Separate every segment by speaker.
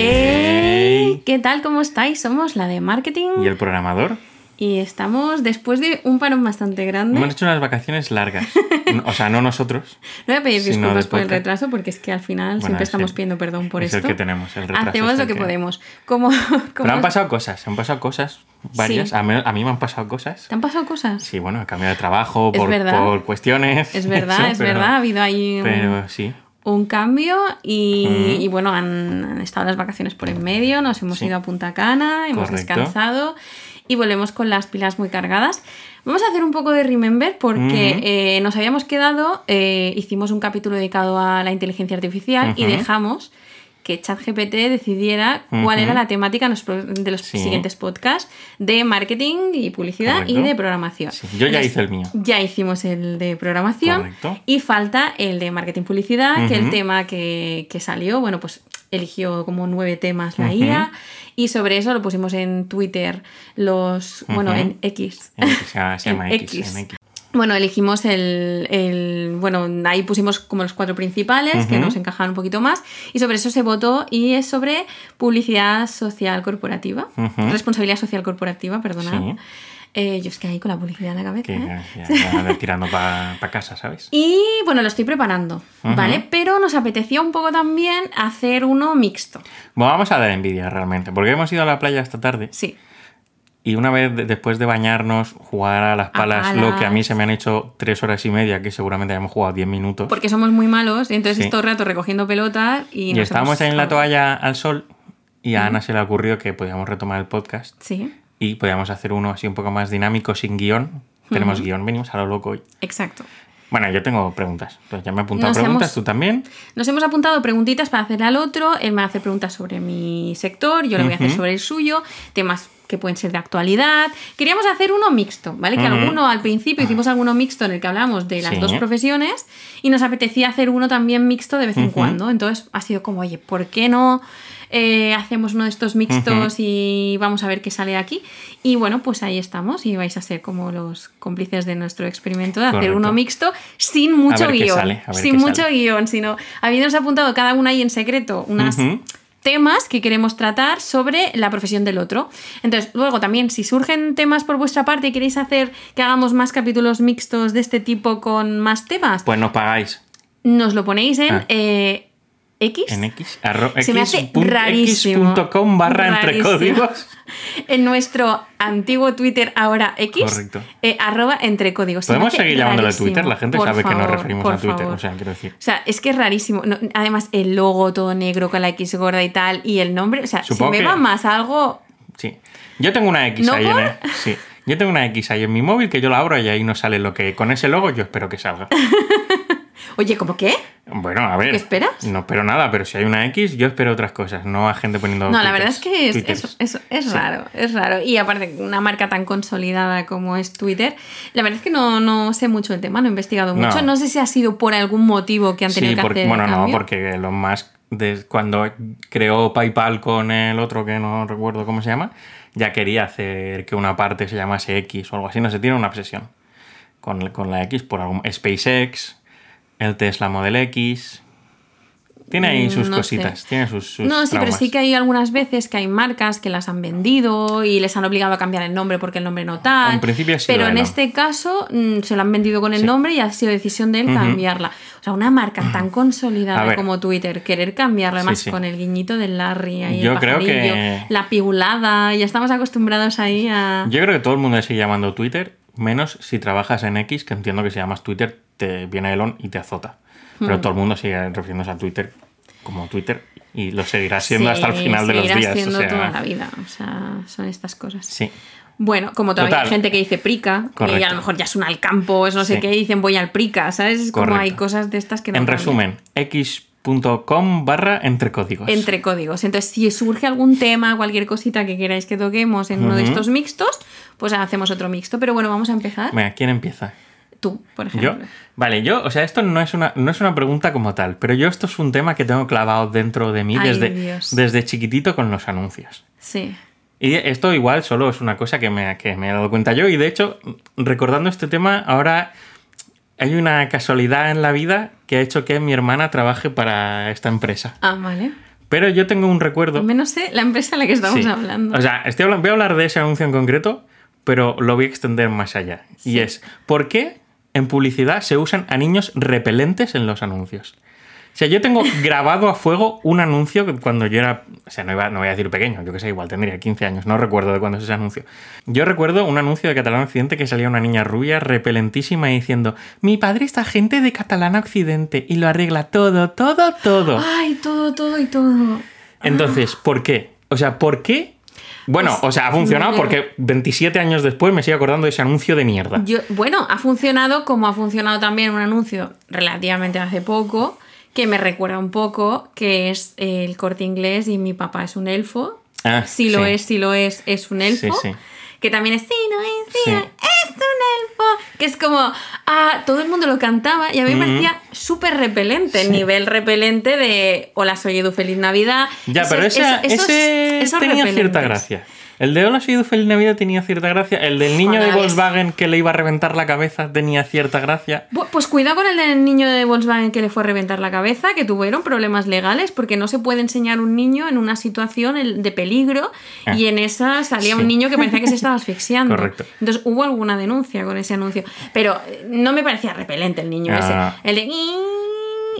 Speaker 1: ¡Ey! ¿Qué tal? ¿Cómo estáis? Somos la de marketing
Speaker 2: ¿Y el programador?
Speaker 1: y estamos después de un parón bastante grande.
Speaker 2: Hemos hecho unas vacaciones largas. o sea, no nosotros.
Speaker 1: No voy a pedir disculpas por el retraso porque es que al final
Speaker 2: Bueno,
Speaker 1: siempre
Speaker 2: es
Speaker 1: estamos
Speaker 2: el-
Speaker 1: pidiendo perdón por
Speaker 2: es
Speaker 1: esto.
Speaker 2: el que tenemos, el retraso
Speaker 1: Hacemos
Speaker 2: es
Speaker 1: lo que,
Speaker 2: que-
Speaker 1: podemos. Como,
Speaker 2: Pero han pasado cosas, han pasado cosas varias.
Speaker 1: Sí.
Speaker 2: A, mí, a mí me han pasado cosas.
Speaker 1: ¿Te han pasado cosas?
Speaker 2: Sí, bueno, he cambiado de trabajo
Speaker 1: Es
Speaker 2: por, cuestiones.
Speaker 1: Es verdad,
Speaker 2: eso,
Speaker 1: es
Speaker 2: pero-
Speaker 1: verdad. Ha habido ahí un,
Speaker 2: Pero sí.
Speaker 1: Un cambio y, bueno, han, han estado las vacaciones por en medio, nos hemos
Speaker 2: Sí.
Speaker 1: ido a Punta Cana, hemos
Speaker 2: Correcto.
Speaker 1: descansado y volvemos con las pilas muy cargadas. Vamos a hacer un poco de remember porque eh, nos habíamos quedado, eh, hicimos un capítulo dedicado a la inteligencia artificial y dejamos que ChatGPT decidiera cuál era la temática de los
Speaker 2: Sí.
Speaker 1: siguientes podcasts de marketing y publicidad y de programación.
Speaker 2: Sí, yo ya
Speaker 1: Entonces,
Speaker 2: hice el mío.
Speaker 1: ya hicimos el de programación
Speaker 2: Correcto.
Speaker 1: y falta el de marketing publicidad, que el tema que, que salió, bueno, pues eligió como nueve temas la. IA y sobre eso lo pusimos en Twitter, los, bueno, en X.
Speaker 2: En X, se llama-
Speaker 1: En
Speaker 2: X.
Speaker 1: X.
Speaker 2: en X.
Speaker 1: Bueno, elegimos el, el- Bueno, ahí pusimos como los cuatro principales que nos encajaban un poquito más. Y sobre eso se votó y es sobre publicidad social corporativa. Responsabilidad social corporativa, perdona.
Speaker 2: Sí.
Speaker 1: Eh, yo es que ahí con la publicidad en la cabeza.
Speaker 2: Que
Speaker 1: ¿eh?
Speaker 2: ya, ya anda tirando para casa, ¿sabes?
Speaker 1: Y bueno, lo estoy preparando. ¿vale? Pero nos apetecía un poco también hacer uno mixto.
Speaker 2: Bueno, vamos a dar envidia realmente, porque hemos ido a la playa esta tarde
Speaker 1: Sí.
Speaker 2: Y una vez de- después de bañarnos, jugar a las
Speaker 1: A
Speaker 2: palas, lo que a mí se me han hecho tres horas y media, que seguramente hayamos jugado 10 minutos.
Speaker 1: Porque somos muy malos y entonces
Speaker 2: Sí.
Speaker 1: todo el rato recogiendo pelotas y,
Speaker 2: Y estábamos
Speaker 1: hemos-
Speaker 2: en la toalla al sol y a Ana se le ocurrió que podíamos retomar el podcast
Speaker 1: Sí,
Speaker 2: y podíamos hacer uno así un poco más dinámico, sin guion. Tenemos guion, venimos a lo loco hoy.
Speaker 1: exacto.
Speaker 2: Bueno, yo tengo preguntas. Pues ya me he apuntado
Speaker 1: Nos
Speaker 2: preguntas,
Speaker 1: hemos-
Speaker 2: tú también.
Speaker 1: Nos hemos apuntado preguntitas para hacerle al otro. Él me hace preguntas sobre mi sector, yo le voy a hacer sobre el suyo, temas que pueden ser de actualidad. Queríamos hacer uno mixto, ¿vale? Que alguno al principio hicimos alguno mixto en el que hablamos de las
Speaker 2: Sí.
Speaker 1: dos profesiones y nos apetecía hacer uno también mixto de vez en cuando. Entonces ha sido como, oye, ¿por qué no eh, hacemos uno de estos mixtos y vamos a ver qué sale de aquí? Y bueno, pues ahí estamos y vais a ser como los cómplices de nuestro experimento de hacer uno mixto sin mucho guion.
Speaker 2: sale,
Speaker 1: sin mucho
Speaker 2: sale.
Speaker 1: guion, sino habiéndonos apuntado cada una ahí en secreto unas. Temas que queremos tratar sobre la profesión del otro. Entonces, luego también, si surgen temas por vuestra parte y queréis hacer que hagamos más capítulos mixtos de este tipo con más temas,
Speaker 2: Pues nos pagáis
Speaker 1: nos lo ponéis en
Speaker 2: Ah.
Speaker 1: eh, X.
Speaker 2: en X,
Speaker 1: Se me hace rarísimo.
Speaker 2: X.com barra entre códigos.
Speaker 1: En nuestro antiguo Twitter, ahora X,
Speaker 2: Correcto.
Speaker 1: eh, arroba entre códigos.
Speaker 2: Podemos seguir llamándole
Speaker 1: rarísimo.
Speaker 2: Twitter, la gente
Speaker 1: Por
Speaker 2: sabe que nos referimos a Twitter,
Speaker 1: favor.
Speaker 2: o sea, quiero decir.
Speaker 1: O sea, es que es rarísimo. No, además, el logo todo negro con la X gorda y tal, y el nombre. O sea,
Speaker 2: Supongo
Speaker 1: si me
Speaker 2: que-
Speaker 1: va más algo.
Speaker 2: Sí. Yo tengo una X
Speaker 1: ¿No
Speaker 2: ahí
Speaker 1: por?
Speaker 2: en el- sí. Yo tengo una X ahí en mi móvil que yo la abro y ahí no sale lo que con ese logo yo espero que salga.
Speaker 1: Oye, ¿cómo qué?
Speaker 2: Bueno, a ver.
Speaker 1: ¿Qué esperas?
Speaker 2: No espero nada, pero si hay una X, yo espero otras cosas, no a gente poniendo.
Speaker 1: No, la verdad es que es, es, es- es
Speaker 2: Sí.
Speaker 1: raro, es raro. Y aparte, una marca tan consolidada como es Twitter, la verdad es que no, no sé mucho el tema, no he investigado mucho. No sé si ha sido por algún motivo que han tenido
Speaker 2: Sí,
Speaker 1: que
Speaker 2: porque,
Speaker 1: hacer.
Speaker 2: bueno, no, porque Elon Musk, des- cuando creó PayPal con el otro que no recuerdo cómo se llama, ya quería hacer que una parte se llamase X o algo así. No sé, tiene una obsesión con, con la X por algún SpaceX, el Tesla Model X. Tiene ahí
Speaker 1: Mm,
Speaker 2: sus
Speaker 1: no
Speaker 2: cositas,
Speaker 1: sé.
Speaker 2: tiene sus, sus
Speaker 1: No, sí, pero sí que hay algunas veces que hay marcas que las han vendido y les han obligado a cambiar el nombre porque el nombre no tal.
Speaker 2: En principio ha sido
Speaker 1: Pero en este caso mm, se lo han vendido con el
Speaker 2: Sí.
Speaker 1: nombre y ha sido decisión de él cambiarla. O sea, una marca tan consolidada como Twitter, querer cambiarla, además
Speaker 2: Sí, sí.
Speaker 1: con el guiñito del Larry ahí,
Speaker 2: Yo
Speaker 1: el
Speaker 2: creo que-
Speaker 1: la piulada, ya estamos acostumbrados ahí a...
Speaker 2: Yo creo que todo el mundo le sigue llamando Twitter, menos si trabajas en X, que entiendo que si llamas Twitter, te viene Elon y te azota. Pero
Speaker 1: Hmm.
Speaker 2: todo el mundo sigue refiriéndose a Twitter como Twitter y lo seguirá siendo hasta el final de los días. o
Speaker 1: siendo
Speaker 2: sea,
Speaker 1: toda la vida. O sea, son estas cosas.
Speaker 2: Sí.
Speaker 1: Bueno, como todavía
Speaker 2: Total.
Speaker 1: hay gente que dice prica, y
Speaker 2: Correcto.
Speaker 1: a lo mejor ya es un al campo, es no sé
Speaker 2: Sí.
Speaker 1: qué, y dicen voy al prica, ¿sabes? Es como
Speaker 2: Correcto.
Speaker 1: hay cosas de estas que no
Speaker 2: en
Speaker 1: cambian.
Speaker 2: resumen, x.com barra entre códigos.
Speaker 1: Entre códigos. Entonces, si surge algún tema, cualquier cosita que queráis que toquemos en uno de estos mixtos, pues hacemos otro mixto. Pero bueno, vamos a empezar.
Speaker 2: ¿quién empieza?
Speaker 1: Tú, por
Speaker 2: ¿Yo?
Speaker 1: ejemplo.
Speaker 2: Vale, yo, o sea, esto no es, una, no es una pregunta como tal, pero yo esto es un tema que tengo clavado dentro de mí
Speaker 1: Ay,
Speaker 2: desde,
Speaker 1: Dios.
Speaker 2: desde chiquitito con los anuncios.
Speaker 1: Sí.
Speaker 2: Y esto igual solo es una cosa que me, que me he dado cuenta yo. Y de hecho, recordando este tema, ahora hay una casualidad en la vida que ha hecho que mi hermana trabaje para esta empresa.
Speaker 1: Ah, vale.
Speaker 2: Pero yo tengo un recuerdo.
Speaker 1: Al menos sé la empresa en la que estamos
Speaker 2: Sí.
Speaker 1: hablando.
Speaker 2: O sea, estoy hablando, voy a hablar de ese anuncio en concreto, pero lo voy a extender más allá. Y es, ¿por qué en publicidad se usan a niños repelentes en los anuncios? O sea, yo tengo grabado a fuego un anuncio que cuando yo era, o sea, no, iba, no voy a decir pequeño, yo que sé, igual tendría 15 años, no recuerdo de cuándo es ese anuncio. Yo recuerdo un anuncio de Catalán Occidente que salía una niña rubia repelentísima diciendo, mi padre es agente de Catalán Occidente y lo arregla todo, todo, todo.
Speaker 1: Ay, todo, todo y todo.
Speaker 2: Entonces, ¿por qué? O sea, ¿por qué? Bueno,
Speaker 1: Pues,
Speaker 2: o sea, ha funcionado porque 27 años después me sigo acordando de ese anuncio de mierda.
Speaker 1: Yo, bueno, ha funcionado como ha funcionado también un anuncio relativamente hace poco, que me recuerda un poco, que es el corte inglés y mi papá es un elfo.
Speaker 2: Ah,
Speaker 1: si lo
Speaker 2: sí.
Speaker 1: es, si lo es, es un elfo.
Speaker 2: Sí, sí.
Speaker 1: Que también es, sí, no es, sí,
Speaker 2: Sí.
Speaker 1: no es, un elfo. Que es como, ah, todo el mundo lo cantaba y a mí me
Speaker 2: Mm.
Speaker 1: parecía súper repelente, nivel repelente de Hola, soy Edu, feliz Navidad.
Speaker 2: Ya,
Speaker 1: Eso-
Speaker 2: pero
Speaker 1: eso- esos-
Speaker 2: ese
Speaker 1: esos
Speaker 2: tenía cierta gracia. El de Hola, soy Edu, feliz Navidad tenía cierta gracia. El del niño de Volkswagen que le iba a reventar la cabeza tenía cierta gracia.
Speaker 1: Pues cuidado con el del niño de Volkswagen que le fue a reventar la cabeza, que tuvieron problemas legales, porque no se puede enseñar un niño en una situación de peligro
Speaker 2: Ah.
Speaker 1: y en esa salía
Speaker 2: Sí.
Speaker 1: un niño que parecía que se estaba asfixiando.
Speaker 2: Correcto.
Speaker 1: Entonces hubo alguna denuncia con ese anuncio. Pero no me parecía repelente el niño
Speaker 2: Ah.
Speaker 1: ese. El de...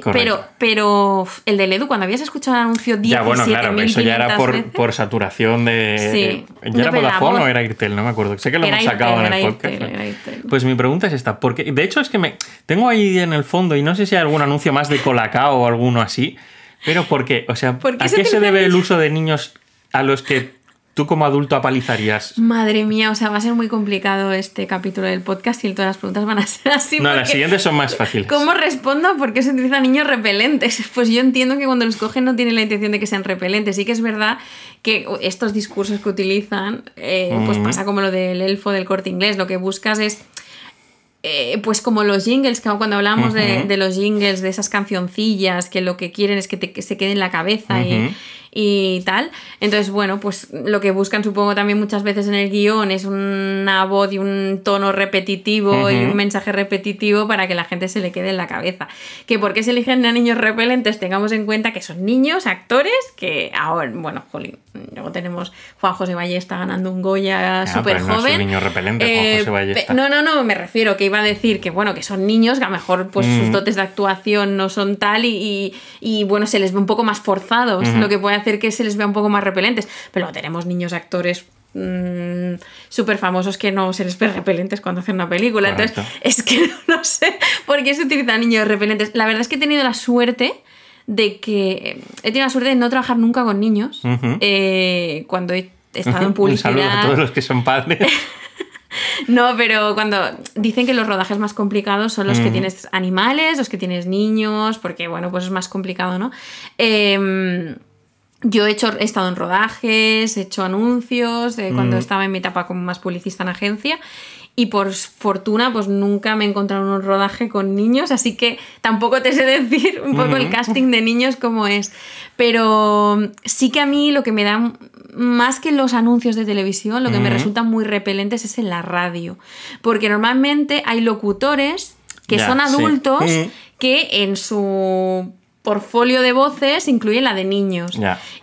Speaker 1: Pero,
Speaker 2: Correcto.
Speaker 1: pero el del Edu, cuando habías escuchado el anuncio 17.000
Speaker 2: Ya, bueno, claro, eso ya era por, saturación de.
Speaker 1: Sí.
Speaker 2: ¿Ya
Speaker 1: No,
Speaker 2: era Vodafone o era Irtel? No me acuerdo. Sé que lo
Speaker 1: Era
Speaker 2: hemos sacado
Speaker 1: Irtel,
Speaker 2: en el
Speaker 1: era
Speaker 2: podcast.
Speaker 1: Irtel,
Speaker 2: ¿no?
Speaker 1: era Irtel.
Speaker 2: Pues mi pregunta es esta. Porque, de hecho, es que me tengo ahí en el fondo, y no sé si hay algún anuncio más de Colacao o alguno así. Pero ¿por qué? O sea,
Speaker 1: ¿Por qué
Speaker 2: ¿a qué se debe el uso de niños a los que tú como adulto apalizarías?
Speaker 1: Madre mía, o sea, va a ser muy complicado este capítulo del podcast y todas las preguntas van a ser así.
Speaker 2: No, las siguientes son más fáciles.
Speaker 1: ¿Cómo respondo? ¿Por qué se utilizan niños repelentes? Pues yo entiendo que cuando los cogen no tienen la intención de que sean repelentes. Sí que es verdad que estos discursos que utilizan, eh, pues
Speaker 2: Mm.
Speaker 1: pasa como lo del elfo del corte inglés. Lo que buscas es. eh, pues como los jingles, cuando hablamos de,
Speaker 2: Ujú.
Speaker 1: de los jingles, de esas cancioncillas, que lo que quieren es que, te- que se quede en la cabeza y tal. Entonces, bueno, pues lo que buscan supongo también muchas veces en el guion es una voz y un tono repetitivo y un mensaje repetitivo para que la gente se le quede en la cabeza. Que por qué se eligen a niños repelentes, tengamos en cuenta que son niños, actores, que ahora, bueno, jolín, luego tenemos Juan José Ballesta ganando un Goya súper
Speaker 2: pero no es un
Speaker 1: joven.
Speaker 2: niño repelente, Juan José Ballesta.
Speaker 1: pe- no, no, no, me refiero que iba a decir que, bueno, que son niños, que a lo mejor pues sus
Speaker 2: Mm.
Speaker 1: dotes de actuación no son tal y, y- y, bueno, se les ve un poco más forzados, lo que puede hacer que se les vea un poco más repelentes. Pero tenemos niños actores súper famosos que no se les ve repelentes cuando hacen una película.
Speaker 2: Correcto.
Speaker 1: Entonces, es que no sé por qué se utilizan niños repelentes. La verdad es que he tenido la suerte de que he tenido la suerte de no trabajar nunca con niños eh, cuando he estado en
Speaker 2: Un
Speaker 1: publicidad.
Speaker 2: saludo a todos los que son padres.
Speaker 1: No, pero cuando dicen que los rodajes más complicados son los que
Speaker 2: Ujú.
Speaker 1: tienes animales, los que tienes niños, porque bueno, pues es más complicado, ¿no? Em, yo he, hecho, he estado en rodajes, he hecho anuncios, eh, cuando
Speaker 2: Mm.
Speaker 1: estaba en mi etapa como más publicista en agencia. Y por fortuna, pues nunca me he encontrado en un rodaje con niños, así que tampoco te sé decir un poco el casting de niños cómo es. Pero sí que a mí lo que me da, más que los anuncios de televisión, lo que me resulta muy repelentes es en la radio. Porque normalmente hay locutores que
Speaker 2: Ya,
Speaker 1: son
Speaker 2: sí.
Speaker 1: adultos que en su portfolio de voces incluyen la de niños.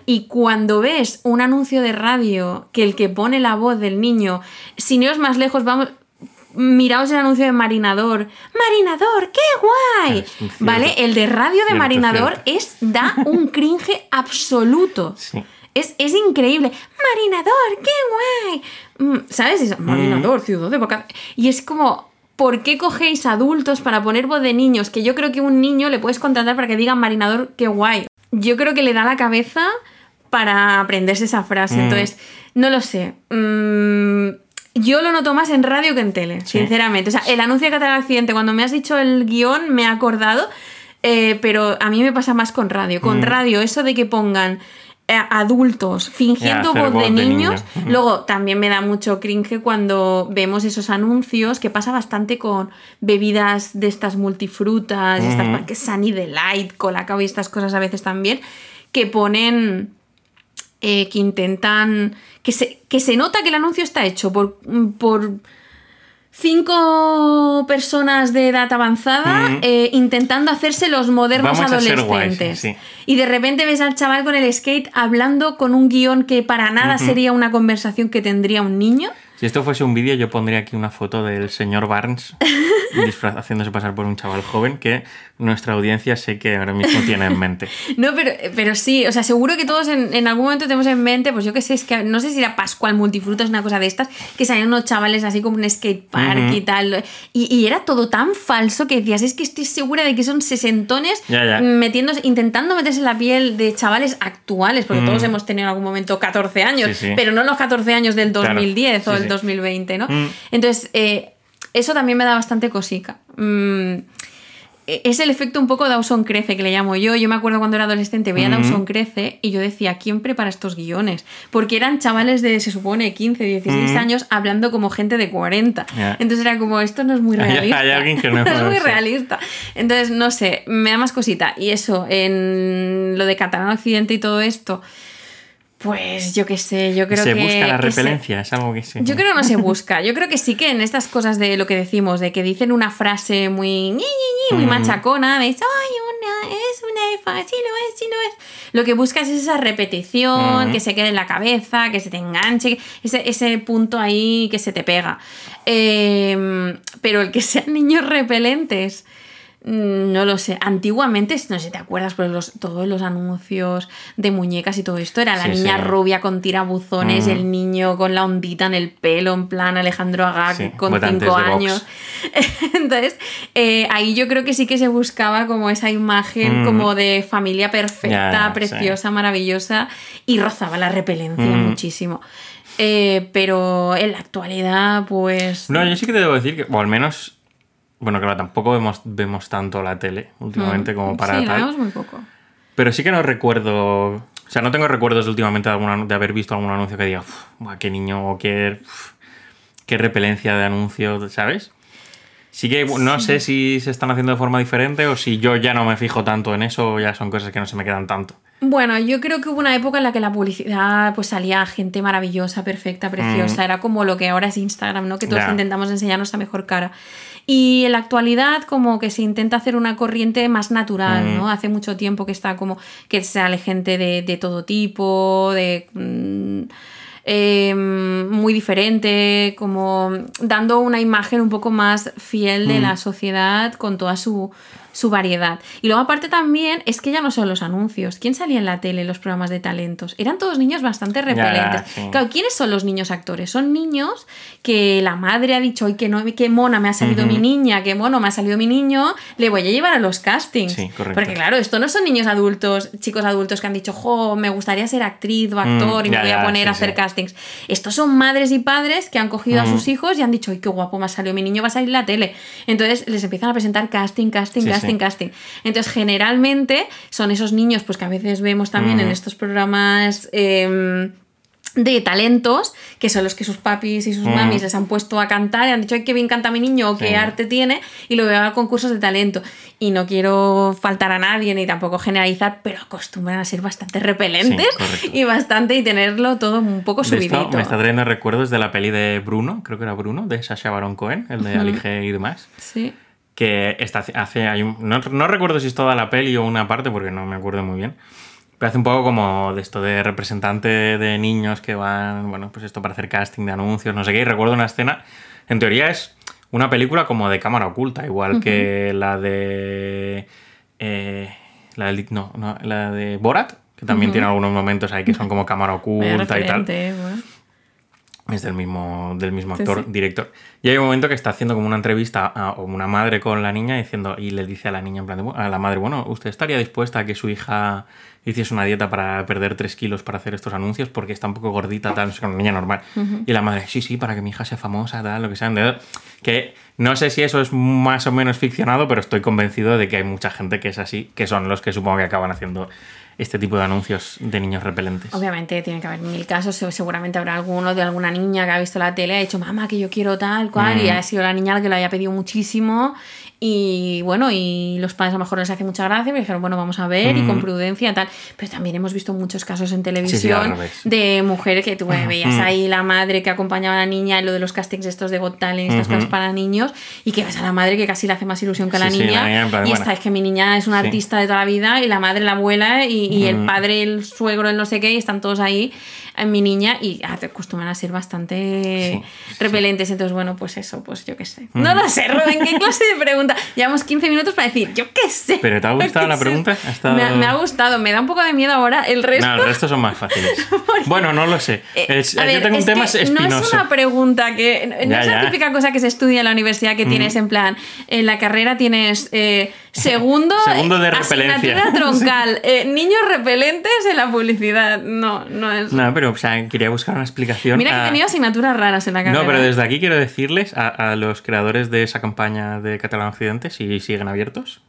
Speaker 1: Y cuando ves un anuncio de radio que el que pone la voz del niño, sin iros más lejos, vamos. Miraos el anuncio de Marinador. ¡Marinador! ¡Qué guay!
Speaker 2: Cierto.
Speaker 1: ¿Vale? El de radio de
Speaker 2: Cierto,
Speaker 1: Marinador
Speaker 2: cierto.
Speaker 1: es da un cringe absoluto.
Speaker 2: Sí.
Speaker 1: Es, es increíble. Marinador, qué guay. Mm, ¿Sabes? Es Marinador, ciudad de vaca- Y es como, ¿por qué cogéis adultos para poner voz de niños? Que yo creo que un niño le puedes contratar para que diga Marinador, qué guay. Yo creo que le da la cabeza para aprenderse esa frase.
Speaker 2: Mm.
Speaker 1: Entonces, no lo sé. Mm, yo lo noto más en radio que en tele,
Speaker 2: Sí.
Speaker 1: sinceramente. O sea, el anuncio de Catalán Accidente, cuando me has dicho el guion, me he acordado. eh, pero a mí me pasa más con radio. Con
Speaker 2: Mm.
Speaker 1: radio, eso de que pongan eh, adultos fingiendo voz de
Speaker 2: voz de
Speaker 1: niños.
Speaker 2: niño. Ujú.
Speaker 1: Luego también me da mucho cringe cuando vemos esos anuncios, que pasa bastante con bebidas de estas multifrutas, estas
Speaker 2: Ujú.
Speaker 1: que Sunny Delight, Colacao y estas cosas a veces también, que ponen eh, que intentan. Que se, que se nota que el anuncio está hecho por. por cinco personas de edad avanzada
Speaker 2: Mm.
Speaker 1: eh, intentando hacerse los modernos
Speaker 2: Vamos
Speaker 1: adolescentes.
Speaker 2: guays, sí.
Speaker 1: Y de repente ves al chaval con el skate hablando con un guion que para nada sería una conversación que tendría un niño.
Speaker 2: Si esto fuese un vídeo, yo pondría aquí una foto del señor Barnes haciéndose pasar por un chaval joven que nuestra audiencia sé que ahora mismo tiene en mente.
Speaker 1: No, pero, pero sí, o sea, seguro que todos en, en algún momento tenemos en mente, pues yo qué sé, es que no sé si era Pascual Multifrutas, una cosa de estas, que salían unos chavales así como un skatepark
Speaker 2: Ujú.
Speaker 1: y tal. Y, y era todo tan falso que decías, es que estoy segura de que son sesentones
Speaker 2: Ya, ya.
Speaker 1: metiéndose, intentando meterse en la piel de chavales actuales, porque
Speaker 2: Mm.
Speaker 1: todos hemos tenido en algún momento 14 años,
Speaker 2: Sí, sí.
Speaker 1: pero no los 14 años del
Speaker 2: Claro,
Speaker 1: 2010 o
Speaker 2: sí,
Speaker 1: el
Speaker 2: sí.
Speaker 1: 2020, ¿no?
Speaker 2: Mm.
Speaker 1: Entonces, eh, eso también me da bastante cosica. Mm, es el efecto un poco Dawson Crece, que le llamo yo. Yo me acuerdo cuando era adolescente, veía. Dawson Crece y yo decía, ¿quién prepara estos guiones? Porque eran chavales de, se supone, 15, 16
Speaker 2: Ujú.
Speaker 1: años hablando como gente de 40.
Speaker 2: Ya.
Speaker 1: Entonces era como, esto no es muy realista.
Speaker 2: hay alguien que no
Speaker 1: es muy realista. Entonces, no sé, me da más cosita. Y eso, en lo de Catalán Occidente y todo esto, pues yo qué sé, yo creo
Speaker 2: se
Speaker 1: que...
Speaker 2: busca la
Speaker 1: se-
Speaker 2: repelencia, es algo que se...
Speaker 1: yo creo que no se busca. Yo creo que sí que en estas cosas de lo que decimos, de que dicen una frase muy ñi, ñi, ñi, muy
Speaker 2: Mm.
Speaker 1: machacona, de soy una, es una F, sí lo es, sí lo es. Lo que buscas es esa repetición,
Speaker 2: Mm.
Speaker 1: que se quede en la cabeza, que se te enganche, ese, ese punto ahí que se te pega. Eh, pero el que sean niños repelentes. Mm, No lo sé. Antiguamente, no sé si te acuerdas, pero los, todos los anuncios de muñecas y todo esto era la
Speaker 2: Sí,
Speaker 1: niña
Speaker 2: sí.
Speaker 1: rubia con tirabuzones,
Speaker 2: Mm.
Speaker 1: el niño con la ondita en el pelo, en plan Alejandro Agag
Speaker 2: Sí,
Speaker 1: con cinco años. Entonces, eh, ahí yo creo que sí que se buscaba como esa imagen
Speaker 2: Mm.
Speaker 1: como de familia perfecta, preciosa, maravillosa, y rozaba la repelencia
Speaker 2: Mm.
Speaker 1: muchísimo. Eh, pero en la actualidad, pues.
Speaker 2: No, yo sí que te debo decir que, o al menos, bueno, claro, tampoco vemos, vemos tanto la tele últimamente
Speaker 1: mm,
Speaker 2: como para
Speaker 1: sí, la
Speaker 2: tal.
Speaker 1: vemos muy poco.
Speaker 2: Pero sí que no recuerdo. O sea, no tengo recuerdos últimamente de, alguna- de haber visto algún anuncio que diga, "Uf, buah, qué niño o qué, uf, qué repelencia de anuncio, ¿sabes? Sí que no sé si se están haciendo de forma diferente o si yo ya no me fijo tanto en eso o ya son cosas que no se me quedan tanto.
Speaker 1: Bueno, yo creo que hubo una época en la que la publicidad pues salía gente maravillosa, perfecta, preciosa. Era como lo que ahora es Instagram, ¿no? Que todos
Speaker 2: Mm.
Speaker 1: Intentamos enseñar nuestra mejor cara. Y en la actualidad como que se intenta hacer una corriente más natural,
Speaker 2: Mm.
Speaker 1: ¿no? Hace mucho tiempo que está como que sale gente de, de todo tipo, de... mm, eh, muy diferente, como dando una imagen un poco más fiel de
Speaker 2: Mm.
Speaker 1: la sociedad con toda su, su variedad. Y luego aparte también es que ya no son los anuncios. ¿Quién salía en la tele en los programas de talentos? Eran todos niños bastante repelentes.
Speaker 2: sí.
Speaker 1: Claro, ¿quiénes son los niños actores? Son niños que la madre ha dicho, ¡ay, qué, no, qué mona me ha salido mi niña! ¡Qué mono me ha salido mi niño! Le voy a llevar a los castings.
Speaker 2: Sí, correcto.
Speaker 1: Porque claro, esto no son niños adultos, chicos adultos que han dicho, jo, me gustaría ser actriz o actor y me
Speaker 2: Mm, ya,
Speaker 1: voy a poner
Speaker 2: sí,
Speaker 1: a hacer castings. Estos son madres y padres que han cogido a
Speaker 2: Mm.
Speaker 1: sus hijos y han dicho, ¡ay, qué guapo me ha salido mi niño! Va a salir en la tele. Entonces les empiezan a presentar casting, casting,
Speaker 2: Sí,
Speaker 1: casting, casting. Entonces generalmente son esos niños pues que a veces vemos también en
Speaker 2: Mm.
Speaker 1: estos programas... em, de talentos, que son los que sus papis y sus
Speaker 2: Mm.
Speaker 1: mamis les han puesto a cantar y han dicho, ay, qué bien canta mi niño o qué
Speaker 2: Sí.
Speaker 1: arte tiene, y lo veo a concursos de talento. Y no quiero faltar a nadie ni tampoco generalizar, pero acostumbran a ser bastante repelentes
Speaker 2: Sí,
Speaker 1: y bastante y tenerlo todo un poco
Speaker 2: De esto
Speaker 1: subidito.
Speaker 2: me está trayendo recuerdos de la peli de Bruno, creo que era Bruno, de Sasha Baron Cohen, el de
Speaker 1: Ujú.
Speaker 2: Ali G y demás.
Speaker 1: Sí.
Speaker 2: Que está, hace hay un- no, no recuerdo si es toda la peli o una parte porque no me acuerdo muy bien pero hace un poco como de esto de representante de niños que van bueno pues esto para hacer casting de anuncios no sé qué y recuerdo una escena en teoría es una película como de cámara oculta igual que la de eh, la del- no, no, la de Borat que también
Speaker 1: Ujú.
Speaker 2: tiene algunos momentos ahí que son como cámara oculta y tal
Speaker 1: referente, bueno.
Speaker 2: Es del mismo, del mismo actor,
Speaker 1: sí.
Speaker 2: director. Y hay un momento que está haciendo como una entrevista a una madre con la niña diciendo, y le dice a la niña, en plan, de, "Bu- a la madre, bueno, ¿usted estaría dispuesta a que su hija hiciese una dieta para perder 3 kilos para hacer estos anuncios? Porque está un poco gordita, tal, es una niña normal. Y la madre, sí, sí, para que mi hija sea famosa, tal, lo que sea. Que no sé si eso es más o menos ficcionado, pero estoy convencido de que hay mucha gente que es así, que son los que supongo que acaban haciendo este tipo de anuncios de niños repelentes.
Speaker 1: Obviamente tiene que haber mil casos, se- seguramente habrá alguno de alguna niña que ha visto la tele, ha dicho, mamá, que yo quiero tal cual, y
Speaker 2: Mm.
Speaker 1: ha sido la niña la que lo haya pedido muchísimo. Y bueno, y los padres a lo mejor les hace mucha gracia, pero dijeron, bueno, vamos a ver, y con prudencia tal. Pero también hemos visto muchos casos en
Speaker 2: sí,
Speaker 1: televisión de mujeres que tú veías
Speaker 2: Mm.
Speaker 1: ahí la madre que acompañaba a la niña en lo de los castings estos de Got Talent, estas cosas para niños, y que ves a la madre que casi le hace más ilusión que a la
Speaker 2: Sí,
Speaker 1: niña.
Speaker 2: la niña en plan,
Speaker 1: y
Speaker 2: bueno.
Speaker 1: esta es que mi niña es una artista de toda la vida, y la madre, la abuela, y, y el padre, el suegro, el no sé qué, y están todos ahí en mi niña, y ah, te acostumbran a ser bastante
Speaker 2: Sí,
Speaker 1: repelentes. Entonces, bueno, pues eso, pues yo qué sé. No lo sé, Rubén, ¿qué clase de pregunta? Llevamos 15 minutos para decir, yo qué sé.
Speaker 2: ¿Pero te ha gustado
Speaker 1: ¿Qué
Speaker 2: la
Speaker 1: sé?
Speaker 2: pregunta? ¿Ha estado-
Speaker 1: Me, ha, me ha gustado, me da un poco de miedo ahora. El resto.
Speaker 2: No, el resto son más fáciles. bueno, no lo sé.
Speaker 1: Eh,
Speaker 2: Es-
Speaker 1: a
Speaker 2: yo
Speaker 1: ver,
Speaker 2: tengo un tema espinoso.
Speaker 1: No es una pregunta que. No
Speaker 2: Ya,
Speaker 1: es la
Speaker 2: ya. Mm.
Speaker 1: típica cosa que se estudia en la universidad que tienes en plan. En la carrera tienes eh, segundo.
Speaker 2: Segundo de
Speaker 1: eh,
Speaker 2: repelencia.
Speaker 1: asignatura troncal. eh, niños repelentes en la publicidad. No, no es.
Speaker 2: No, pero o sea, quería buscar una explicación.
Speaker 1: Mira que he tenido asignaturas raras en la carrera.
Speaker 2: No, pero desde aquí quiero decirles a, a los creadores de esa campaña de Catalán Occidente, si siguen abiertos,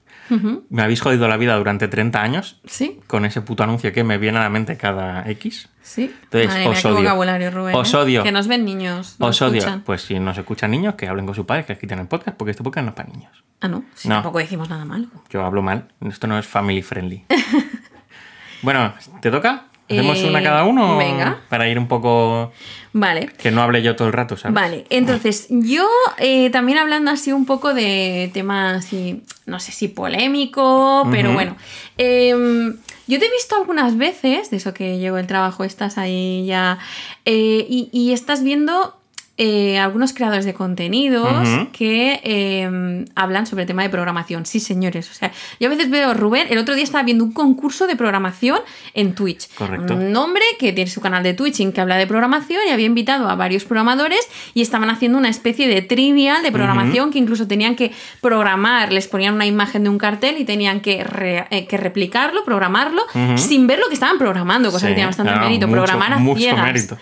Speaker 2: me habéis jodido la vida durante 30 años
Speaker 1: Sí,
Speaker 2: con ese puto anuncio que me viene a la mente cada X.
Speaker 1: sí.
Speaker 2: Entonces,
Speaker 1: Madre
Speaker 2: os odio.
Speaker 1: vocabulario, Rubén.
Speaker 2: Os
Speaker 1: ¿eh?
Speaker 2: odio.
Speaker 1: Que nos ven niños.
Speaker 2: Os odio.
Speaker 1: escuchan.
Speaker 2: Pues si nos escuchan niños, que hablen con su padre, que quiten el podcast, porque este podcast no es para niños.
Speaker 1: Ah, no. Si
Speaker 2: No.
Speaker 1: tampoco decimos nada malo.
Speaker 2: Yo hablo mal. Esto no es family friendly. bueno, ¿te toca? ¿Hacemos
Speaker 1: Eh,
Speaker 2: una cada uno?
Speaker 1: venga.
Speaker 2: Para ir un poco.
Speaker 1: Vale.
Speaker 2: Que no hable yo todo el rato, ¿sabes?
Speaker 1: Vale, entonces yo eh, también hablando así un poco de tema así, no sé si polémico, pero bueno. em, yo te he visto algunas veces, de eso que llego el trabajo, estás ahí ya, eh, y, y estás viendo eh, algunos creadores de contenidos que em, hablan sobre el tema de programación. Sí, señores. O sea, yo a veces veo, Rubén, el otro día estaba viendo un concurso de programación en Twitch.
Speaker 2: Correcto.
Speaker 1: Un hombre que tiene su canal de Twitch en que habla de programación y había invitado a varios programadores y estaban haciendo una especie de trivial de programación que incluso tenían que programar, les ponían una imagen de un cartel y tenían que, re- eh, que replicarlo, programarlo, sin ver lo que estaban programando, cosa
Speaker 2: Sí,
Speaker 1: que tiene bastante mérito,
Speaker 2: mucho-
Speaker 1: programar a
Speaker 2: mucho
Speaker 1: ciegas.
Speaker 2: mérito.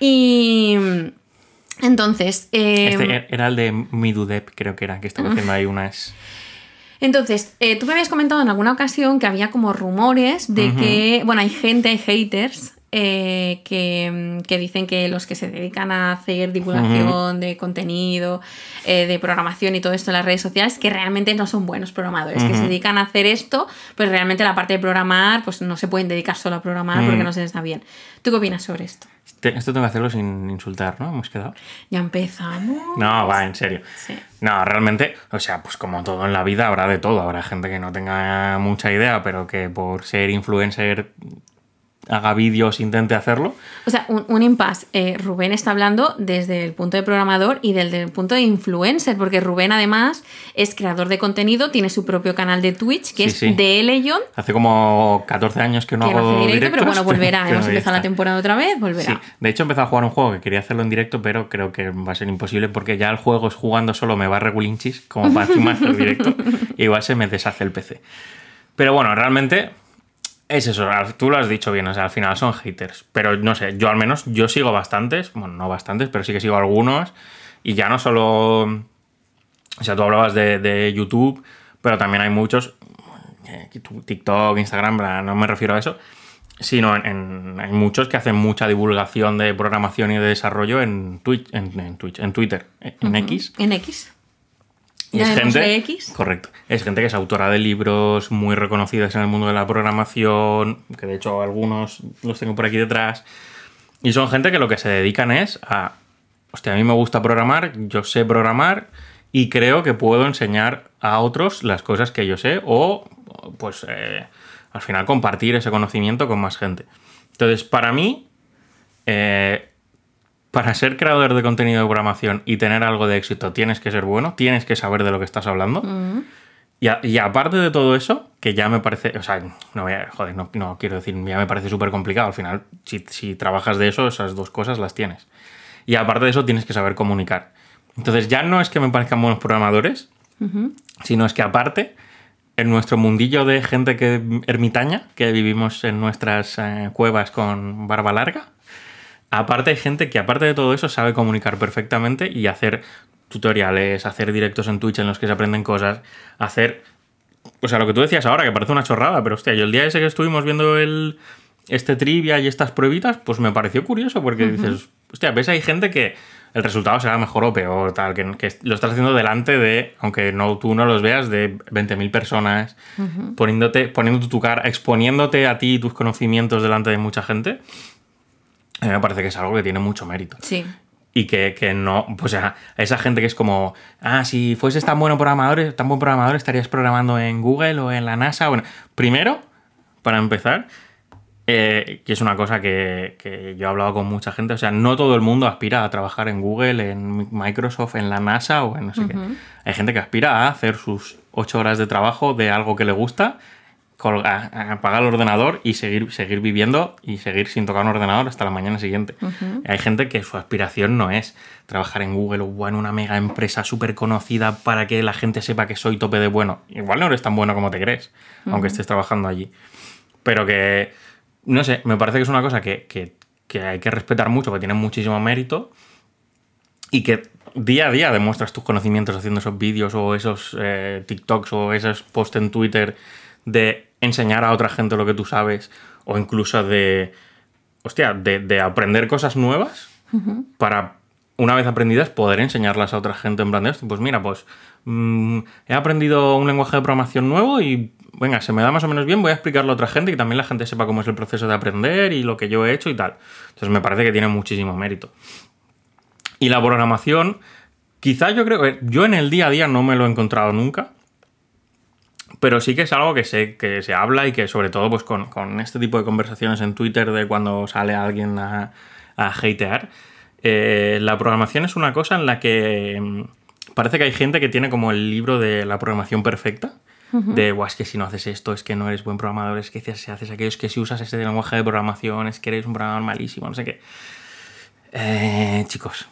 Speaker 1: Y entonces, eh,
Speaker 2: Este era el de Midudep, creo que era, que estaba haciendo ahí unas.
Speaker 1: Entonces, eh, tú me habías comentado en alguna ocasión que había como rumores de que, bueno, hay gente, hay haters eh, que, que dicen que los que se dedican a hacer divulgación de contenido, eh, de programación y todo esto en las redes sociales, que realmente no son buenos programadores, que se dedican a hacer esto, pues realmente la parte de programar, pues no se pueden dedicar solo a programar porque
Speaker 2: Mm.
Speaker 1: no se les da bien. ¿Tú qué opinas sobre esto?
Speaker 2: Esto tengo que hacerlo sin insultar, ¿no? Hemos quedado.
Speaker 1: Ya empezamos.
Speaker 2: No, va, en serio.
Speaker 1: Sí.
Speaker 2: No, realmente, o sea, pues como todo en la vida habrá de todo. Habrá gente que no tenga mucha idea, pero que por ser influencer haga vídeos, intente hacerlo.
Speaker 1: O sea, un, un impasse. Eh, Rubén está hablando desde el punto de programador y desde el punto de influencer, porque Rubén además es creador de contenido, tiene su propio canal de Twitch, que
Speaker 2: Sí,
Speaker 1: es
Speaker 2: sí.
Speaker 1: de Legion,
Speaker 2: Hace como 14 años que no
Speaker 1: que
Speaker 2: hago
Speaker 1: directo, pero bueno, volverá.
Speaker 2: pero
Speaker 1: Hemos
Speaker 2: ya
Speaker 1: empezado la temporada otra vez, volverá.
Speaker 2: Sí, de hecho he empezado a jugar un juego que quería hacerlo en directo, pero creo que va a ser imposible porque ya el juego es jugando solo me va regulinchis, como para encima hacer directo, y igual se me deshace el PC. Pero bueno, realmente es eso, tú lo has dicho bien, o sea, al final son haters, pero no sé, yo al menos, yo sigo bastantes, bueno, no bastantes, pero sí que sigo algunos, y ya no solo, o sea, tú hablabas de, de YouTube, pero también hay muchos, eh, TikTok, Instagram, no me refiero a eso, sino en, en- hay muchos que hacen mucha divulgación de programación y de desarrollo en Twitch, en, en Twitch, en Twitter, en X.
Speaker 1: En X.
Speaker 2: Y es gente,
Speaker 1: X.
Speaker 2: correcto, es gente que es autora de libros muy reconocidas en el mundo de la programación, que de hecho algunos los tengo por aquí detrás, y son gente que lo que se dedican es a, hostia, a mí me gusta programar, yo sé programar y creo que puedo enseñar a otros las cosas que yo sé o pues eh, al final compartir ese conocimiento con más gente. Entonces, para mí, eh, para ser creador de contenido de programación y tener algo de éxito, tienes que ser bueno, tienes que saber de lo que estás hablando. Y, a- y aparte de todo eso, que ya me parece, o sea, no voy a, joder, no, no quiero decir, ya me parece súper complicado. Al final, si, si trabajas de eso, esas dos cosas las tienes. Y aparte de eso, tienes que saber comunicar. Entonces, ya no es que me parezcan buenos programadores, sino es que aparte, en nuestro mundillo de gente que ermitaña, que vivimos en nuestras eh, cuevas con barba larga, aparte hay gente que aparte de todo eso sabe comunicar perfectamente y hacer tutoriales, hacer directos en Twitch en los que se aprenden cosas, hacer O sea, lo que tú decías ahora, que parece una chorrada, pero hostia, yo el día ese que estuvimos viendo el, este trivia y estas pruebitas, pues me pareció curioso porque dices, hostia, ves, hay gente que el resultado será mejor o peor, tal, que, que lo estás haciendo delante de, aunque no tú no los veas, de 20.000 personas, poniéndote, poniendo tu cara, exponiéndote a ti y tus conocimientos delante de mucha gente. A mí me parece que es algo que tiene mucho mérito.
Speaker 1: Sí.
Speaker 2: Y que, que no, pues a esa gente que es como, ah, si fueses tan bueno programador, tan buen programador, estarías programando en Google o en la NASA. Bueno, primero, para empezar, eh, que es una cosa que, que, yo he hablado con mucha gente. O sea, no todo el mundo aspira a trabajar en Google, en Microsoft, en la NASA o en no sé qué. Hay gente que aspira a hacer sus ocho horas de trabajo de algo que le gusta, colgar, apagar el ordenador y seguir, seguir viviendo y seguir sin tocar un ordenador hasta la mañana siguiente. Hay gente que su aspiración no es trabajar en Google o en una mega empresa súper conocida para que la gente sepa que soy tope de bueno. Igual no eres tan bueno como te crees, aunque estés trabajando allí. Pero que no sé, me parece que es una cosa que, hay que respetar mucho, que tiene muchísimo mérito y que día a día demuestras tus conocimientos haciendo esos vídeos o esos eh, TikToks o esos posts en Twitter de enseñar a otra gente lo que tú sabes o incluso de, hostia, de, aprender cosas nuevas para, una vez aprendidas, poder enseñarlas a otra gente en plan de esto. Pues mira, pues mm, he aprendido un lenguaje de programación nuevo y venga, se me da más o menos bien, voy a explicarlo a otra gente y también la gente sepa cómo es el proceso de aprender y lo que yo he hecho y tal. Entonces me parece que tiene muchísimo mérito. Y la programación, quizá yo creo que yo en el día a día no me lo he encontrado nunca, pero sí que es algo que sé que se habla y que sobre todo pues con, este tipo de conversaciones en Twitter de cuando sale alguien a, a hatear, eh, la programación es una cosa en la que mm, parece que hay gente que tiene como el libro de la programación perfecta de, guau, es que si no haces esto, es que no eres buen programador, es que si haces aquello, es que si usas este lenguaje de programación, es que eres un programador malísimo, no sé qué. Eh, chicos,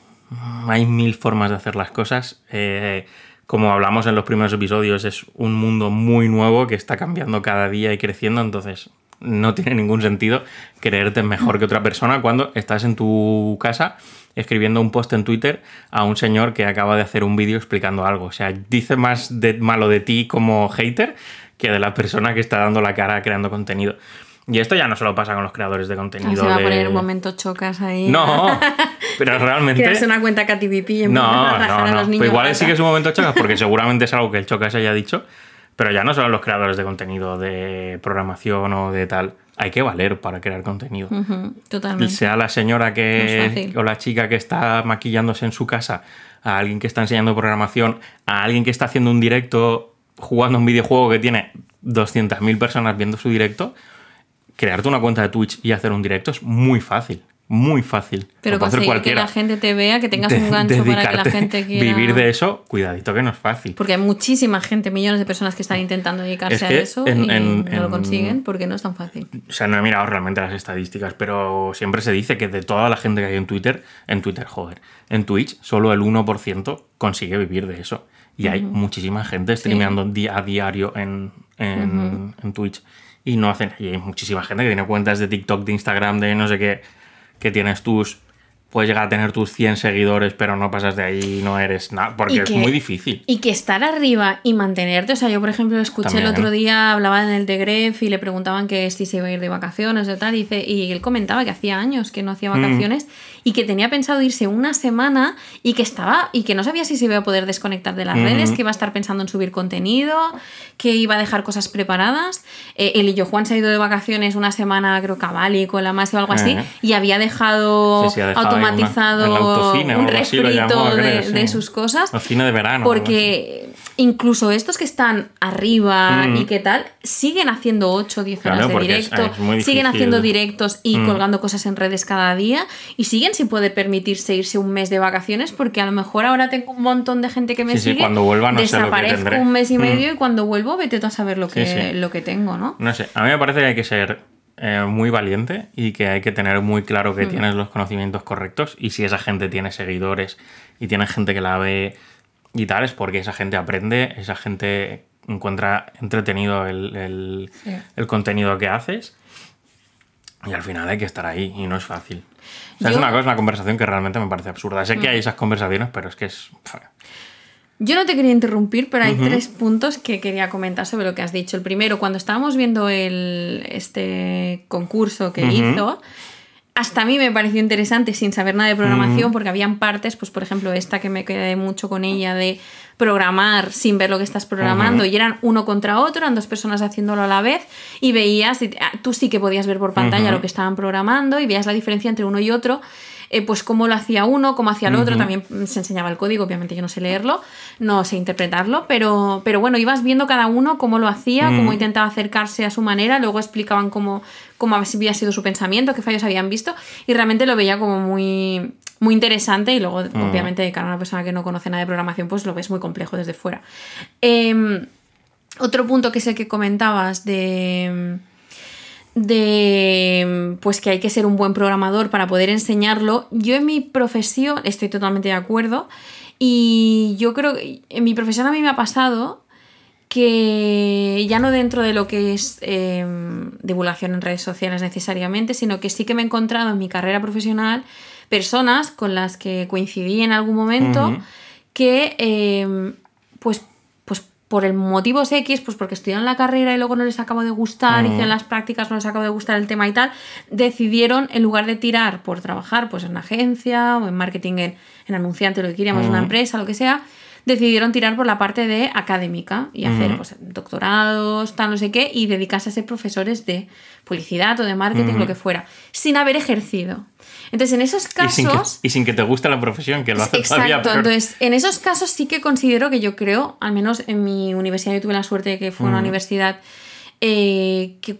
Speaker 2: hay mil formas de hacer las cosas. Eh, como hablamos en los primeros episodios, es un mundo muy nuevo que está cambiando cada día y creciendo, entonces no tiene ningún sentido creerte mejor que otra persona cuando estás en tu casa escribiendo un post en Twitter a un señor que acaba de hacer un vídeo explicando algo. O sea, dice más de malo de ti como hater que de la persona que está dando la cara creando contenido. Y esto ya no solo pasa con los creadores de contenido.
Speaker 1: Se va a poner un momento chocas ahí.
Speaker 2: No, pero realmente.
Speaker 1: Crearse una cuenta KTVP y
Speaker 2: no, no, no. Pero igual sí que es un momento chocas porque seguramente es algo que el chocas haya dicho. Pero ya no solo los creadores de contenido de programación o de tal hay que valer para crear contenido.
Speaker 1: totalmente.
Speaker 2: Sea la señora que o la chica que está maquillándose en su casa, a alguien que está enseñando programación, a alguien que está haciendo un directo jugando un videojuego que tiene 200.000 personas viendo su directo, crearte una cuenta de Twitch y hacer un directo es muy fácil muy fácil.
Speaker 1: Pero conseguir que la gente te vea, que tengas un gancho para que la gente quiera...
Speaker 2: Vivir de eso, cuidadito que no es fácil.
Speaker 1: Porque hay muchísima gente, millones de personas que están intentando dedicarse a eso y no lo consiguen porque no es tan fácil.
Speaker 2: O sea, no he mirado realmente las estadísticas, pero siempre se dice que de toda la gente que hay en Twitter, en Twitter, joder, en Twitch, solo el 1% consigue vivir de eso. Y hay muchísima gente streameando a diario en, en, en Twitch y no hacen... Y hay muchísima gente que tiene cuentas de TikTok, de Instagram, de no sé qué que tienes tus puedes llegar a tener tus 100 seguidores, pero no pasas de ahí no eres nada, porque es muy difícil.
Speaker 1: Y que estar arriba y mantenerte, o sea, yo por ejemplo escuché el otro día, hablaba en el de Gref y le preguntaban que si se iba a ir de vacaciones o tal, y, dice, y él comentaba que hacía años que no hacía mm. vacaciones y que tenía pensado irse una semana y que estaba y que no sabía si se iba a poder desconectar de las mm. redes, que iba a estar pensando en subir contenido, que iba a dejar cosas preparadas. Eh, él y yo, Juan se ha ido de vacaciones una semana, creo, cabali con la más o algo así, eh. y había dejado, automatizado un refrito de, sus cosas.
Speaker 2: El cine de verano.
Speaker 1: Porque incluso estos que están arriba y mm. qué tal, siguen haciendo 8 o 10 horas de directo, siguen haciendo directos y mm. colgando cosas en redes cada día y siguen sin poder permitirse irse un mes de vacaciones porque a lo mejor ahora tengo un montón de gente que me sigue.
Speaker 2: cuando vuelva no
Speaker 1: desaparezco un mes y mm. medio y cuando vuelvo vete tú a saber lo que, lo que tengo, ¿no?
Speaker 2: No sé, a mí me parece que hay que ser eh, muy valiente y que hay que tener muy claro que tienes los conocimientos correctos y si esa gente tiene seguidores y tiene gente que la ve y tal, es porque esa gente aprende, esa gente encuentra entretenido el, contenido que haces y al final hay que estar ahí y no es fácil. es una cosa, una conversación que realmente me parece absurda. Sé que hay mm. esas conversaciones, pero es que es...
Speaker 1: Yo no te quería interrumpir, pero hay tres puntos que quería comentar sobre lo que has dicho. El primero, cuando estábamos viendo el, este concurso que hizo, hasta a mí me pareció interesante sin saber nada de programación, porque habían partes, pues por ejemplo, esta que me quedé mucho con ella de programar sin ver lo que estás programando y eran uno contra otro, eran dos personas haciéndolo a la vez y veías, ah, tú sí que podías ver por pantalla lo que estaban programando y veías la diferencia entre uno y otro eh, pues cómo lo hacía uno, cómo hacía el otro, también se enseñaba el código, obviamente yo no sé leerlo, no sé interpretarlo, pero, pero bueno, ibas viendo cada uno cómo lo hacía, cómo intentaba acercarse a su manera, luego explicaban cómo, cómo había sido su pensamiento, qué fallos habían visto, y realmente lo veía como muy, muy interesante y luego, obviamente, de cara a una persona que no conoce nada de programación, pues lo ves muy complejo desde fuera. Em, otro punto que es el que comentabas de de pues que hay que ser un buen programador para poder enseñarlo. Yo en mi profesión estoy totalmente de acuerdo y yo creo que en mi profesión a mí me ha pasado que ya no dentro de lo que es em, divulgación en redes sociales necesariamente, sino que sí que me he encontrado en mi carrera profesional personas con las que coincidí en algún momento que em, pues por el motivo X, pues porque estudiaron la carrera y luego no les acabó de gustar, hicieron las prácticas, no les acabó de gustar el tema y tal, decidieron, en lugar de tirar por trabajar pues en una agencia o en marketing, en, en anunciante, lo que queríamos, una empresa, lo que sea, decidieron tirar por la parte de académica y hacer pues, doctorados, tal, no sé qué, y dedicarse a ser profesores de publicidad o de marketing, lo que fuera, sin haber ejercido. Entonces, en esos casos...
Speaker 2: Y sin que, te guste la profesión, que lo hace
Speaker 1: Exacto, entonces, en esos casos sí que considero que yo creo, al menos en mi universidad, yo tuve la suerte de que fue una universidad eh, que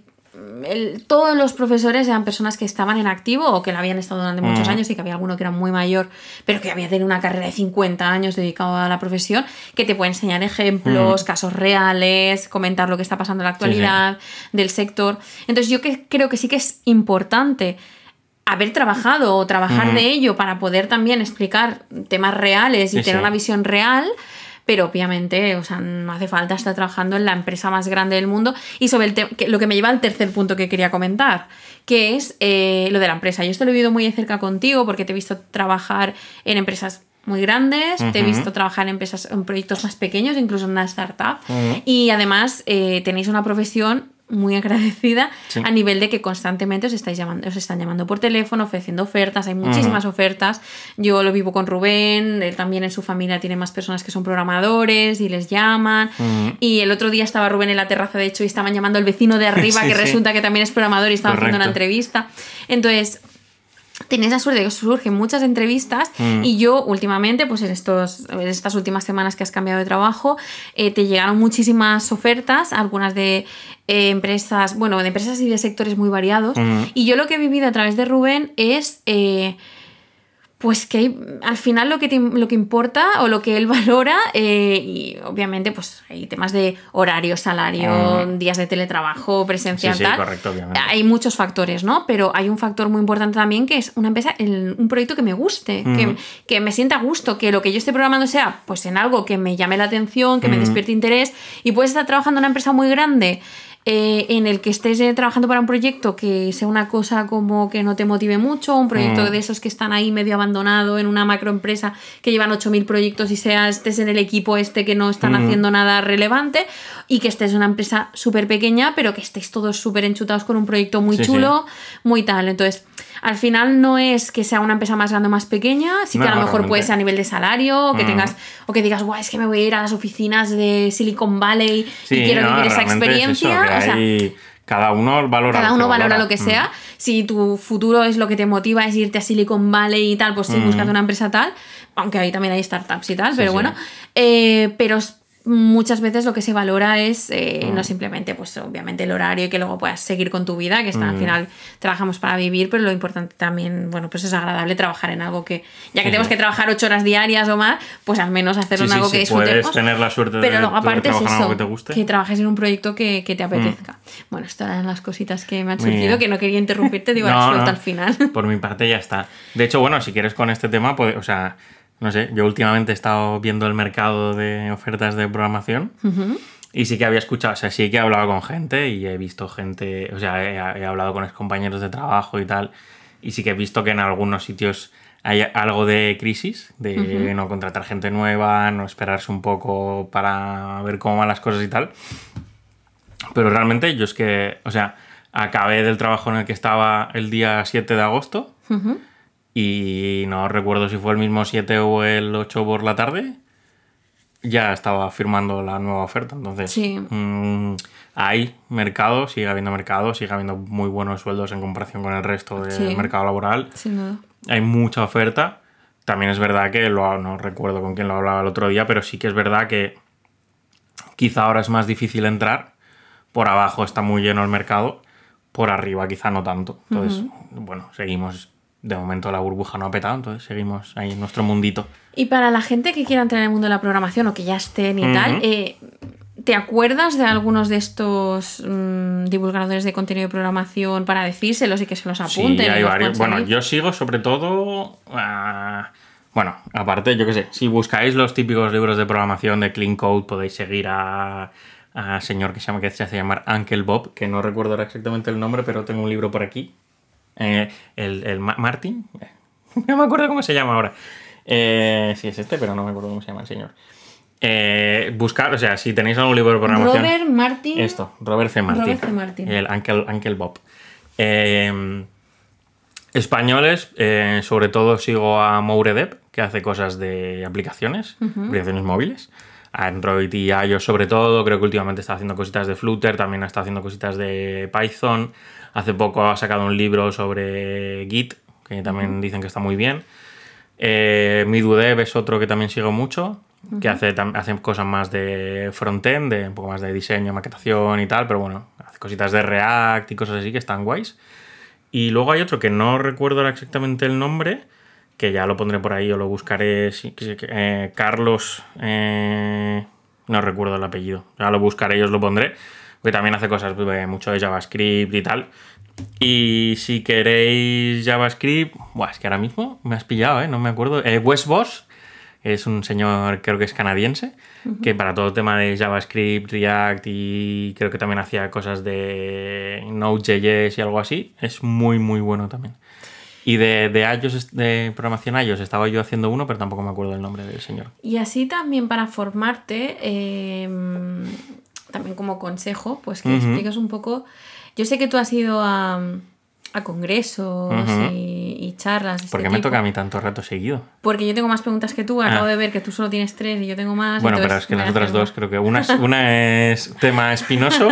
Speaker 1: todos los profesores eran personas que estaban en activo o que la habían estado durante muchos años y que había alguno que era muy mayor, pero que había tenido una carrera de 50 años dedicado a la profesión, que te puede enseñar ejemplos, casos reales, comentar lo que está pasando en la actualidad del sector. Entonces yo que, creo que sí que es importante haber trabajado o trabajar de ello para poder también explicar temas reales y tener una visión real pero obviamente, o sea, no hace falta estar trabajando en la empresa más grande del mundo. Y sobre el lo que me lleva al tercer punto que quería comentar, que es eh, lo de la empresa. Yo esto lo he vivido muy de cerca contigo porque te he visto trabajar en empresas muy grandes, te he visto trabajar en empresas, en proyectos más pequeños, incluso en una startup. Y además eh, tenéis una profesión muy agradecida a nivel de que constantemente os estáis llamando, os están llamando por teléfono, ofreciendo ofertas, hay muchísimas ofertas. Yo lo vivo con Rubén, él también en su familia tiene más personas que son programadores y les llaman. Y el otro día estaba Rubén en la terraza, de hecho, y estaban llamando al vecino de arriba, que resulta que también es programador y estaba haciendo una entrevista. Entonces, tenéis la suerte de que surgen muchas entrevistas mm. y yo últimamente, pues en, estos, en estas últimas semanas que has cambiado de trabajo, eh, te llegaron muchísimas ofertas, algunas de eh, empresas, bueno, de empresas y de sectores muy variados. Mm. Y yo lo que he vivido a través de Rubén es... Eh, pues que al final lo que, lo que importa o lo que él valora, eh, y obviamente pues hay temas de horario, salario, ah. días de teletrabajo, presencia, sí, sí, Correcto, obviamente. Hay muchos factores, ¿no? Pero hay un factor muy importante también que es una empresa, un proyecto que me guste, que, que, me sienta a gusto, que lo que yo esté programando sea pues en algo que me llame la atención, que me despierte interés, y puedes estar trabajando en una empresa muy grande eh, en el que estés eh, trabajando para un proyecto que sea una cosa como que no te motive mucho, un proyecto mm. de esos que están ahí medio abandonado en una macroempresa que llevan 8.000 proyectos y sea, estés en el equipo este que no están mm. haciendo nada relevante y que estés en una empresa súper pequeña pero que estéis todos súper enchutados con un proyecto muy chulo, muy tal. Entonces, al final no es que sea una empresa más grande o más pequeña, sí que a lo mejor puede ser a nivel de salario, o que mm. tengas, o que digas, guau, es que me voy a ir a las oficinas de Silicon Valley y quiero vivir esa experiencia.
Speaker 2: cada uno valora
Speaker 1: cada uno valora, lo que mm. sea. Si tu futuro es lo que te motiva es irte a Silicon Valley y tal, pues sí, mm. buscando una empresa tal, aunque ahí también hay startups y tal, pero bueno. Eh, pero muchas veces lo que se valora es eh, no mm. simplemente, pues obviamente el horario y que luego puedas seguir con tu vida, que está, al mm. final trabajamos para vivir, pero lo importante también, bueno, pues es agradable trabajar en algo que, ya que tenemos que trabajar ocho horas diarias o más, pues al menos hacerlo en algo que disfrutemos. Puedes
Speaker 2: tener la suerte
Speaker 1: pero
Speaker 2: de,
Speaker 1: aparte
Speaker 2: es
Speaker 1: eso,
Speaker 2: que te guste.
Speaker 1: Que trabajes en un proyecto que, te apetezca. Mm. Bueno, estas eran las cositas que me han surgido, que no quería interrumpirte, digo, no, suelta al final.
Speaker 2: Por mi parte ya está. De hecho, bueno, si quieres con este tema, pues, o sea no sé, yo últimamente he estado viendo el mercado de ofertas de programación y sí que había escuchado, o sea, sí que he hablado con gente y he visto gente, o sea, he, hablado con compañeros de trabajo y tal, y sí que he visto que en algunos sitios hay algo de crisis, de no contratar gente nueva, no esperarse un poco para ver cómo van las cosas y tal. Pero realmente yo es que, o sea, acabé del trabajo en el que estaba el día 7 de agosto y no recuerdo si fue el mismo 7 o el 8 por la tarde. Ya estaba firmando la nueva oferta, entonces
Speaker 1: Sí.
Speaker 2: mm, hay mercado, sigue habiendo mercado, sigue habiendo muy buenos sueldos en comparación con el resto del
Speaker 1: Sí.
Speaker 2: mercado laboral
Speaker 1: Sin duda.
Speaker 2: hay mucha oferta. También es verdad que lo, no recuerdo con quién lo hablaba el otro día, pero sí que es verdad que quizá ahora es más difícil entrar. Por abajo está muy lleno el mercado, por arriba quizá no tanto. Entonces, bueno, seguimos. De momento la burbuja no ha petado, entonces seguimos ahí en nuestro mundito.
Speaker 1: Y para la gente que quiera entrar en el mundo de la programación o que ya estén y tal, eh, ¿te acuerdas de algunos de estos mm, divulgadores de contenido de programación para decírselos y que se los apunten?
Speaker 2: Sí, hay varios. Bueno, yo sigo sobre todo. ah, bueno, aparte, yo qué sé, si buscáis los típicos libros de programación de Clean Code, podéis seguir a, a señor que se llama que se hace llamar Uncle Bob, que no recuerdo ahora exactamente el nombre, pero tengo un libro por aquí. Eh, el, el Ma- Martin, eh, no me acuerdo cómo se llama ahora. Eh, sí, es este, pero no me acuerdo cómo se llama el señor. Eh, buscar, o sea, si tenéis algún libro de programación.
Speaker 1: Robert Martin.
Speaker 2: Esto, Robert C. Martin.
Speaker 1: Robert C. Martin.
Speaker 2: El Uncle, Uncle Bob. Eh, españoles, eh, sobre todo sigo a Mouredep, que hace cosas de aplicaciones, aplicaciones móviles. Android y iOS sobre todo, creo que últimamente está haciendo cositas de Flutter, también está haciendo cositas de Python. Hace poco ha sacado un libro sobre Git, que también dicen que está muy bien. Eh, Midudev es otro que también sigo mucho, que hace, cosas más de frontend, de un poco más de diseño, maquetación y tal, pero bueno, hace cositas de React y cosas así que están guays. Y luego hay otro que no recuerdo ahora exactamente el nombre, que ya lo pondré por ahí o lo buscaré. sí, eh, Carlos, eh, no recuerdo el apellido, ya lo buscaré y os lo pondré, que también hace cosas eh, mucho de JavaScript y tal. Y si queréis JavaScript, buah, es que ahora mismo me has pillado, ¿eh? no me acuerdo. Eh, Wes Boss es un señor, creo que es canadiense, que para todo el tema de JavaScript, React y creo que también hacía cosas de Node.js y algo así, es muy, muy bueno también. Y de, de iOS, de programación iOS, estaba yo haciendo uno, pero tampoco me acuerdo el nombre del señor.
Speaker 1: Y así también para formarte, eh, también como consejo, pues que
Speaker 2: Ujú.
Speaker 1: expliques un poco. Yo sé que tú has ido a, a congresos y, y charlas. este
Speaker 2: ¿Por qué me
Speaker 1: tipo,
Speaker 2: toca a mí tanto rato seguido?
Speaker 1: Porque yo tengo más preguntas que tú. Acabo
Speaker 2: Ah.
Speaker 1: de ver que tú solo tienes tres y yo tengo más.
Speaker 2: Bueno, pero es que las otras dos creo que una es, una es tema espinoso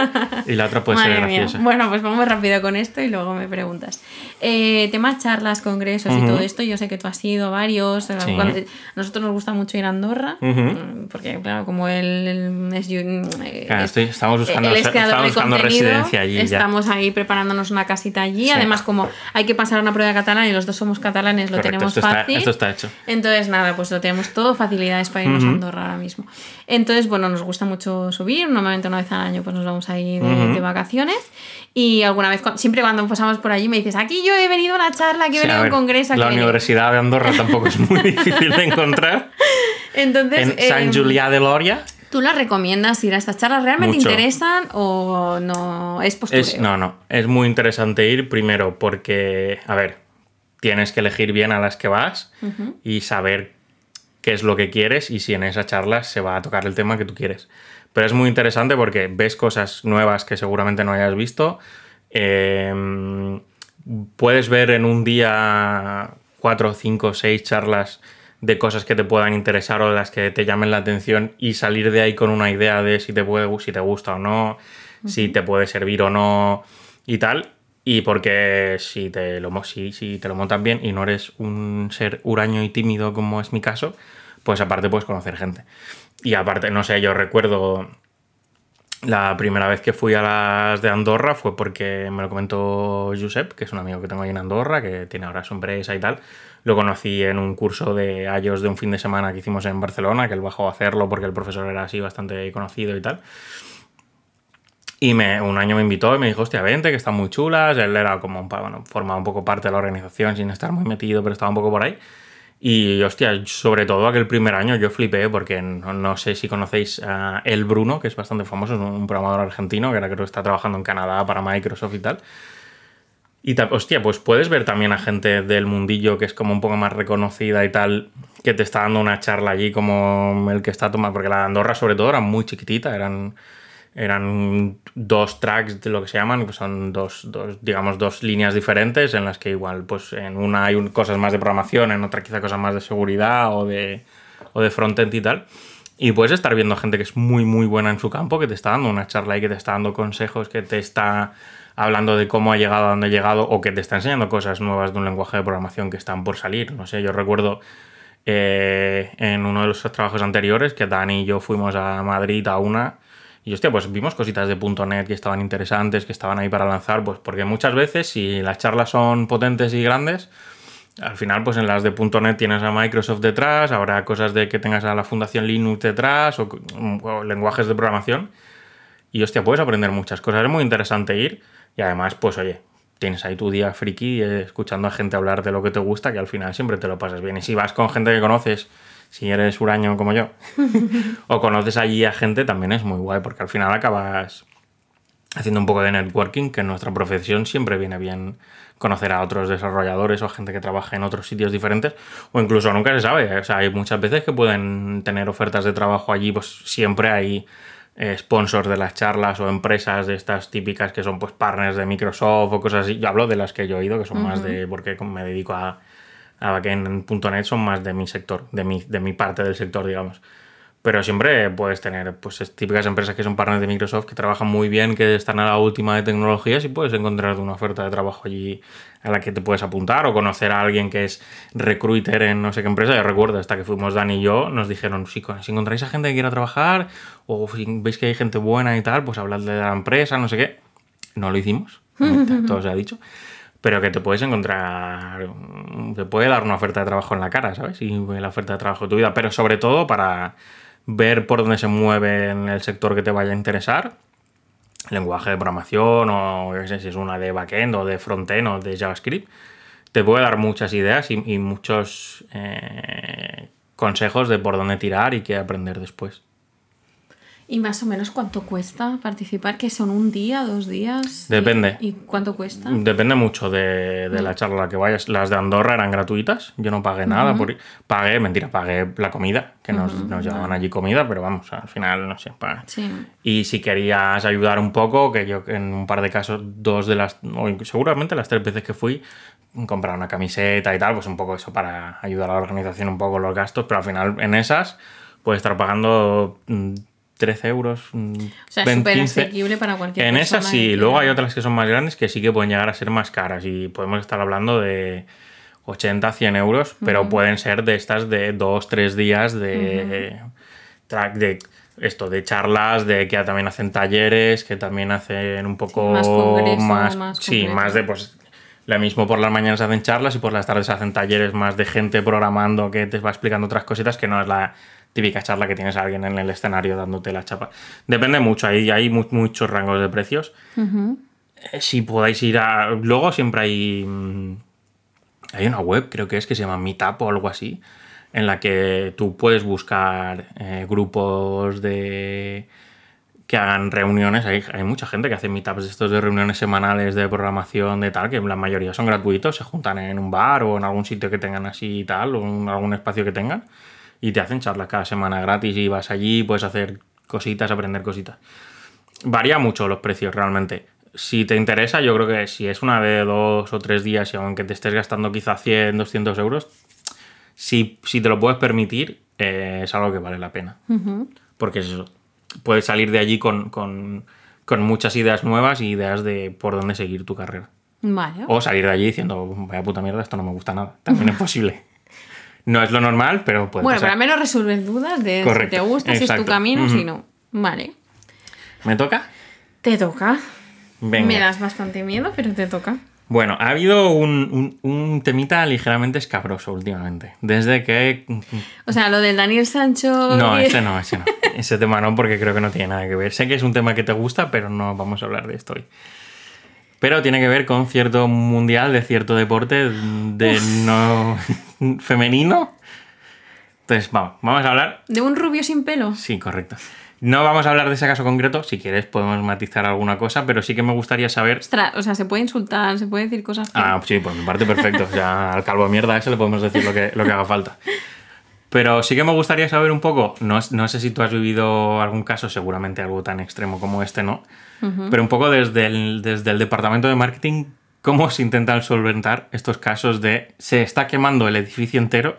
Speaker 2: y la otra puede ser
Speaker 1: mía.
Speaker 2: graciosa.
Speaker 1: Bueno, pues vamos rápido con esto y luego me preguntas. Eh, tema charlas, congresos y todo esto, yo sé que tú has ido a varios. eh,
Speaker 2: Sí.
Speaker 1: cuando- a nosotros nos gusta mucho ir a Andorra, mm, porque claro, como él, él es, eh,
Speaker 2: Claro,
Speaker 1: es-
Speaker 2: estoy- estamos buscando,
Speaker 1: él es
Speaker 2: estamos buscando residencia allí ya.
Speaker 1: Estamos ahí preparándonos una casita allí.
Speaker 2: Sí.
Speaker 1: Además, como hay que pasar una prueba de catalán y los dos somos catalanes, lo
Speaker 2: Correcto,
Speaker 1: tenemos
Speaker 2: esto está-
Speaker 1: fácil.
Speaker 2: esto está hecho.
Speaker 1: Entonces, nada, pues lo tenemos todo, facilidades para irnos a. Andorra ahora mismo. Entonces, bueno, nos gusta mucho subir, normalmente una vez al año pues nos vamos ahí de, de vacaciones y alguna vez, siempre cuando pasamos por allí me dices, aquí yo he venido a una charla, aquí he
Speaker 2: Sí,
Speaker 1: venido
Speaker 2: a
Speaker 1: un congreso, aquí
Speaker 2: La
Speaker 1: he venido".
Speaker 2: Universidad de Andorra tampoco es muy difícil de encontrar.
Speaker 1: Entonces,
Speaker 2: En San
Speaker 1: em,
Speaker 2: Julià de Loria
Speaker 1: ¿tú las recomiendas ir a estas charlas? ¿Realmente
Speaker 2: Mucho.
Speaker 1: interesan o no? Es postureo.
Speaker 2: es, no, no, es muy interesante ir primero porque, a ver, tienes que elegir bien a las que vas y saber qué es lo que quieres y si en esa charla se va a tocar el tema que tú quieres. Pero es muy interesante porque ves cosas nuevas que seguramente no hayas visto. eh, puedes ver en un día cuatro, cinco, seis charlas de cosas que te puedan interesar o de las que te llamen la atención y salir de ahí con una idea de si te, puede, si te gusta o no, si te puede servir o no y tal. Y porque si te, lo, si, si te lo montas bien y no eres un ser huraño y tímido como es mi caso, pues aparte puedes conocer gente. Y aparte, no sé, yo recuerdo la primera vez que fui a las de Andorra fue porque me lo comentó Josep, que es un amigo que tengo ahí en Andorra, que tiene ahora su empresa y tal. Lo conocí en un curso de iOS de un fin de semana que hicimos en Barcelona, que él bajó a hacerlo porque el profesor era así bastante conocido y tal. Y me, un año me invitó y me dijo, hostia, vente, que están muy chulas. Él era como, bueno, formaba un poco parte de la organización sin estar muy metido, pero estaba un poco por ahí. Y, hostia, sobre todo aquel primer año yo flipé porque no, no sé si conocéis a El Bruno, que es bastante famoso, es un programador argentino que ahora creo que está trabajando en Canadá para Microsoft y tal. Y hostia, pues puedes ver también a gente del mundillo que es como un poco más reconocida y tal, que te está dando una charla allí como el que está tomando, porque la de Andorra sobre todo era muy chiquitita, eran, eran dos tracks de lo que se llaman, que son dos, dos, digamos, dos líneas diferentes en las que igual, pues en una hay cosas más de programación, en otra quizá cosas más de seguridad o de, o de frontend y tal. Y puedes estar viendo gente que es muy, muy buena en su campo, que te está dando una charla y que te está dando consejos, que te está hablando de cómo ha llegado a donde ha llegado, o que te está enseñando cosas nuevas de un lenguaje de programación que están por salir. No sé, yo recuerdo eh, en uno de los trabajos anteriores que Dani y yo fuimos a Madrid a una. Y hostia, pues vimos cositas de .NET que estaban interesantes, que estaban ahí para lanzar, pues porque muchas veces si las charlas son potentes y grandes, al final, pues en las de .NET tienes a Microsoft detrás, habrá cosas de que tengas a la Fundación Linux detrás o, o lenguajes de programación. Y hostia, puedes aprender muchas cosas. Es muy interesante ir. Y además, pues oye, tienes ahí tu día friki eh, escuchando a gente hablar de lo que te gusta, que al final siempre te lo pasas bien. Y si vas con gente que conoces, si eres huraño como yo, o conoces allí a gente, también es muy guay, porque al final acabas haciendo un poco de networking, que en nuestra profesión siempre viene bien conocer a otros desarrolladores o gente que trabaja en otros sitios diferentes, o incluso nunca se sabe, o sea, hay muchas veces que pueden tener ofertas de trabajo allí, pues siempre hay sponsors de las charlas o empresas de estas típicas que son pues partners de Microsoft o cosas así, yo hablo de las que yo he ido, que son más de, porque me dedico a, a backend en .NET, son más de mi sector, de mi, de mi parte del sector, digamos. Pero siempre puedes tener pues es típicas empresas que son partners de Microsoft que trabajan muy bien, que están a la última de tecnologías y puedes encontrar una oferta de trabajo allí a la que te puedes apuntar o conocer a alguien que es recruiter en no sé qué empresa. Yo recuerdo hasta que fuimos Dani y yo, nos dijeron, si, si encontráis a gente que quiera trabajar o si veis que hay gente buena y tal, pues hablad de la empresa, no sé qué. No lo hicimos, todo se ha dicho. Pero que te puedes encontrar, te puede dar una oferta de trabajo en la cara, ¿sabes? Y la oferta de trabajo de tu vida, pero sobre todo para ver por dónde se mueve en el sector que te vaya a interesar, lenguaje de programación o sé si es una de backend o de frontend o de JavaScript, te puede dar muchas ideas y, y muchos eh, consejos de por dónde tirar y qué aprender después.
Speaker 1: ¿Y más o menos cuánto cuesta participar? ¿Que son un día, dos días? ¿Y-
Speaker 2: Depende.
Speaker 1: ¿Y, cuánto cuesta?
Speaker 2: Depende mucho de, de
Speaker 1: Mm.
Speaker 2: la charla a la que vayas. Las de Andorra eran gratuitas. Yo no pagué nada por ir. Pagué, mentira, pagué la comida, que nos, nos llevaban allí comida, pero vamos, al final, no sé. pa-
Speaker 1: Sí.
Speaker 2: Y si querías ayudar un poco, que yo en un par de casos, dos de las, o seguramente las tres veces que fui, comprar una camiseta y tal, pues un poco eso para ayudar a la organización un poco los gastos, pero al final en esas puedes estar pagando mm, 13 euros.
Speaker 1: O sea,
Speaker 2: 20,
Speaker 1: súper
Speaker 2: 15.
Speaker 1: asequible para cualquier
Speaker 2: En esas sí, luego hay otras que son más grandes que sí que pueden llegar a ser más caras y podemos estar hablando de 80, 100 euros, pero pueden ser de estas de dos, tres días de, track de esto, de charlas, de que también hacen talleres, que también hacen un poco
Speaker 1: más congreso,
Speaker 2: más,
Speaker 1: más
Speaker 2: sí, más de pues lo mismo por las mañanas hacen charlas y por las tardes hacen talleres más de gente programando que te va explicando otras cositas que no es la típica charla que tienes a alguien en el escenario dándote la chapa. Depende mucho, ahí hay mu- muchos rangos de precios. Eh, Si podáis ir a... Luego siempre hay... mm, Hay una web, creo que es, que se llama Meetup o algo así, en la que tú puedes buscar eh, grupos de que hagan reuniones. Hay, hay mucha gente que hace meetups de estos de reuniones semanales de programación de tal, que la mayoría son gratuitos, se juntan en un bar o en algún sitio que tengan así y tal, o en algún espacio que tengan, y te hacen charlas cada semana gratis y vas allí, puedes hacer cositas, aprender cositas. Varía mucho los precios realmente. Si te interesa, yo creo que si es una de dos o tres días y aunque te estés gastando quizá 100, 200 euros, si, si te lo puedes permitir, eh, es algo que vale la pena. Porque es eso. Puedes salir de allí con, con- con muchas ideas nuevas y ideas de por dónde seguir tu carrera.
Speaker 1: Vale.
Speaker 2: O salir de allí diciendo, vaya puta mierda, esto no me gusta nada. También es posible. No es lo normal, pero puede
Speaker 1: bueno, pero
Speaker 2: pasar.
Speaker 1: al menos resolver dudas de
Speaker 2: Correcto,
Speaker 1: si te gusta, si es tu camino, si no. Vale.
Speaker 2: ¿Me toca?
Speaker 1: Te toca.
Speaker 2: Venga.
Speaker 1: Me das bastante miedo, pero te toca.
Speaker 2: Bueno, ha habido un, un- un temita ligeramente escabroso últimamente. Desde que...
Speaker 1: O sea, lo del Daniel Sancho.
Speaker 2: No, ese no, ese no. Ese tema no, porque creo que no tiene nada que ver. Sé que es un tema que te gusta, pero no vamos a hablar de esto hoy. Pero tiene que ver con cierto mundial de cierto deporte de no femenino. Entonces, vamos, vamos a hablar
Speaker 1: ¿De un rubio sin pelo?
Speaker 2: Sí, correcto. No vamos a hablar de ese caso concreto, si quieres podemos matizar alguna cosa, pero sí que me gustaría saber...
Speaker 1: Ostras, o sea, se puede insultar, se puede decir cosas feas.
Speaker 2: Ah, sí, por mi parte perfecto. O sea, al calvo de mierda ese le podemos decir lo que, lo que haga falta. Pero sí que me gustaría saber un poco, no, no sé si tú has vivido algún caso, seguramente algo tan extremo como este, ¿no? Pero un poco desde el, desde el departamento de marketing, ¿cómo se intentan solventar estos casos de se está quemando el edificio entero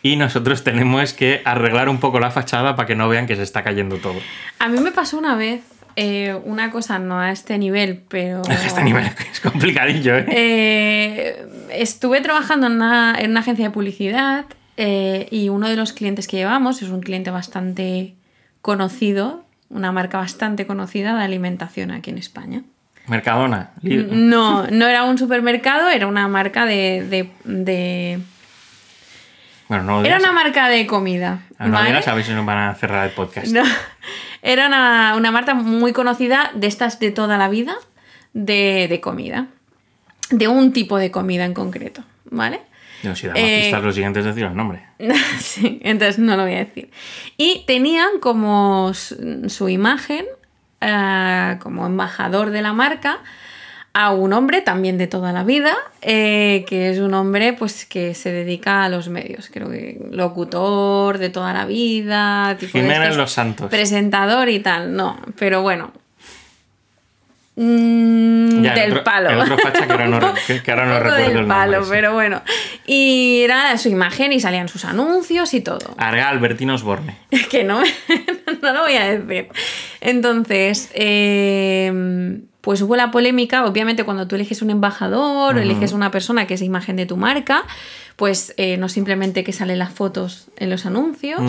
Speaker 2: y nosotros tenemos que arreglar un poco la fachada para que no vean que se está cayendo todo?
Speaker 1: A mí me pasó una vez eh, una cosa, no a este nivel, pero...
Speaker 2: Este nivel es complicadillo, ¿eh?
Speaker 1: Eh, estuve trabajando en una, en una agencia de publicidad eh, y uno de los clientes que llevamos es un cliente bastante conocido, una marca bastante conocida de alimentación aquí en España.
Speaker 2: Mercadona.
Speaker 1: No, no era un supermercado, era una marca de... de- de-
Speaker 2: Bueno, no lo
Speaker 1: Era una marca de comida.
Speaker 2: Ah, No
Speaker 1: ¿vale?
Speaker 2: digas, a ver si nos van a cerrar el podcast.
Speaker 1: No. Era una, una marca muy conocida de estas de toda la vida de, de comida. De un tipo de comida en concreto, ¿vale?
Speaker 2: No, si damos
Speaker 1: Eh,
Speaker 2: pistas los siguientes, decir el nombre.
Speaker 1: sí, entonces no lo voy a decir. Y tenían como su, imagen, eh, como embajador de la marca, a un hombre también de toda la vida, eh, que es un hombre pues que se dedica a los medios, creo que locutor de toda la vida, tipo de
Speaker 2: Jiménez
Speaker 1: estos-
Speaker 2: Los Santos.
Speaker 1: presentador y tal, no, pero bueno. Mm,
Speaker 2: Ya, el
Speaker 1: del
Speaker 2: otro-
Speaker 1: palo.
Speaker 2: el otro facha que ahora no que- que ahora no recuerdo
Speaker 1: del
Speaker 2: el nombre,
Speaker 1: palo,
Speaker 2: sí.
Speaker 1: pero bueno. Y era su imagen y salían sus anuncios y todo.
Speaker 2: Arga Albertino Osborne.
Speaker 1: que no, no lo voy a decir. Entonces, eh, pues hubo la polémica, obviamente cuando tú eliges un embajador o eliges una persona que es imagen de tu marca, pues eh, no simplemente que salen las fotos en los anuncios.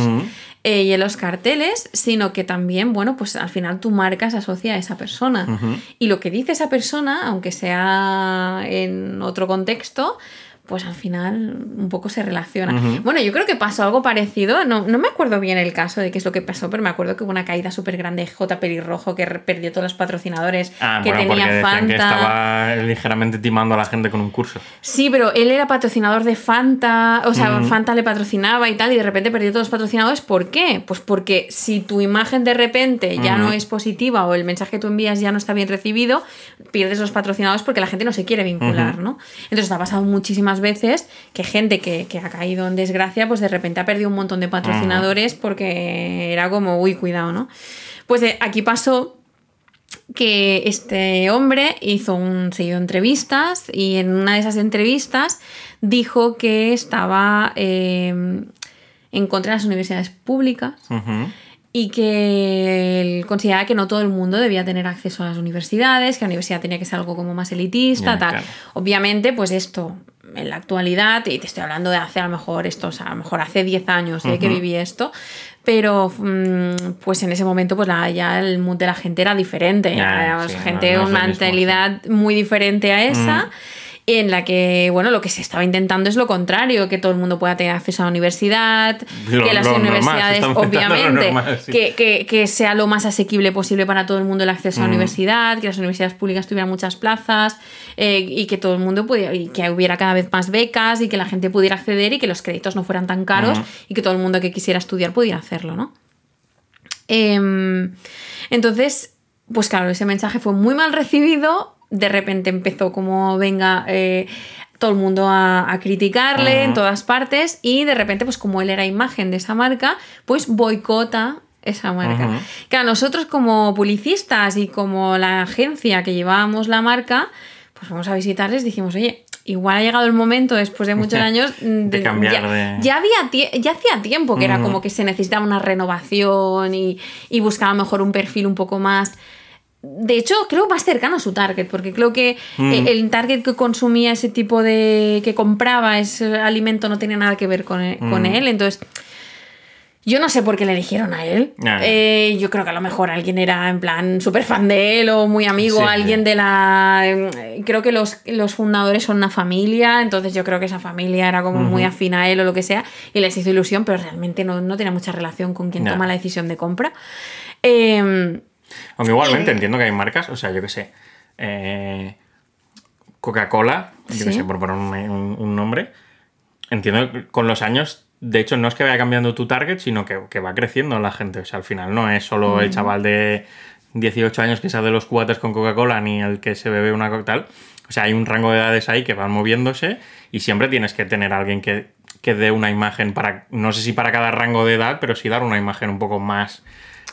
Speaker 1: Eh, y en los carteles, sino que también, bueno, pues al final tu marca se asocia a esa persona. Y lo que dice esa persona, aunque sea en otro contexto, pues al final un poco se relaciona. Bueno, yo creo que pasó algo parecido, no, no me acuerdo bien el caso de qué es lo que pasó, pero me acuerdo que hubo una caída súper grande de J. Pelirrojo que perdió todos los patrocinadores
Speaker 2: Ah,
Speaker 1: que
Speaker 2: bueno,
Speaker 1: tenía Fanta.
Speaker 2: que estaba ligeramente timando a la gente con un curso.
Speaker 1: Sí, pero él era patrocinador de Fanta, o sea. Fanta le patrocinaba y tal, y de repente perdió todos los patrocinadores. ¿Por qué? Pues porque si tu imagen de repente ya no es positiva o el mensaje que tú envías ya no está bien recibido, pierdes los patrocinadores porque la gente no se quiere vincular. ¿no? Entonces ha pasado muchísimas veces que gente que, que ha caído en desgracia, pues de repente ha perdido un montón de patrocinadores porque era como, uy, cuidado, ¿no? Pues eh, aquí pasó que este hombre hizo un seguido de entrevistas y en una de esas entrevistas dijo que estaba eh, en contra de las universidades públicas y que él consideraba que no todo el mundo debía tener acceso a las universidades, que la universidad tenía que ser algo como más elitista, tal.
Speaker 2: claro.
Speaker 1: Obviamente, pues esto en la actualidad, y te estoy hablando de hace a lo mejor esto, o sea, a lo mejor hace 10 años eh, que viví esto, pero mm, pues en ese momento pues la- ya el mood de la gente era diferente,
Speaker 2: sí, no-
Speaker 1: gente
Speaker 2: no
Speaker 1: con una mentalidad muy diferente a esa. En la que, bueno, lo que se estaba intentando es lo contrario, que todo el mundo pueda tener acceso a la universidad,
Speaker 2: Lo-
Speaker 1: que las
Speaker 2: normal,
Speaker 1: universidades, obviamente,
Speaker 2: normal, sí.
Speaker 1: que, que- que sea lo más asequible posible para todo el mundo el acceso a la
Speaker 2: Mm.
Speaker 1: universidad, que las universidades públicas tuvieran muchas plazas eh, y que todo el mundo pudiera, y que hubiera cada vez más becas y que la gente pudiera acceder y que los créditos no fueran tan caros
Speaker 2: Mm.
Speaker 1: y que todo el mundo que quisiera estudiar pudiera hacerlo, ¿no? Em, entonces, pues claro, ese mensaje fue muy mal recibido. De repente empezó como, venga, eh, todo el mundo a, a criticarle en todas partes. Y de repente, pues como él era imagen de esa marca, pues boicota esa marca.
Speaker 2: Ujú.
Speaker 1: Que a nosotros como publicistas y como la agencia que llevábamos la marca, pues vamos a visitarles, dijimos, oye, igual ha llegado el momento después de muchos años mm,
Speaker 2: De cambiar
Speaker 1: ya,
Speaker 2: de-
Speaker 1: ya había ya hacía tiempo que era como que se necesitaba una renovación y, y buscaba mejor un perfil un poco más de hecho, creo más cercano a su target, porque creo que
Speaker 2: Mm.
Speaker 1: eh, el target que consumía ese tipo de. que compraba ese alimento no tenía nada que ver con él. con
Speaker 2: Mm.
Speaker 1: él, entonces. Yo no sé por qué le eligieron a él.
Speaker 2: Ya.
Speaker 1: Eh, yo creo que a lo mejor alguien era en plan súper fan de él o muy amigo,
Speaker 2: Sí,
Speaker 1: alguien
Speaker 2: sí.
Speaker 1: de la... eh, Creo que los, los fundadores son una familia, entonces yo creo que esa familia era como muy afín a él o lo que sea y les hizo ilusión, pero realmente no, no tenía mucha relación con quien toma la decisión de compra. Eh,
Speaker 2: Aunque igualmente entiendo que hay marcas, o sea, yo qué sé. eh, Coca-Cola, yo qué sé, por poner un, un- un nombre. Entiendo que con los años de hecho, no es que vaya cambiando tu target, sino que, que va creciendo la gente. O sea, al final no es solo el chaval de 18 años que sale de los cubates con Coca-Cola ni el que se bebe una cóctel. O sea, hay un rango de edades ahí que van moviéndose y siempre tienes que tener a alguien que, que dé una imagen para, no sé si para cada rango de edad, pero sí dar una imagen un poco más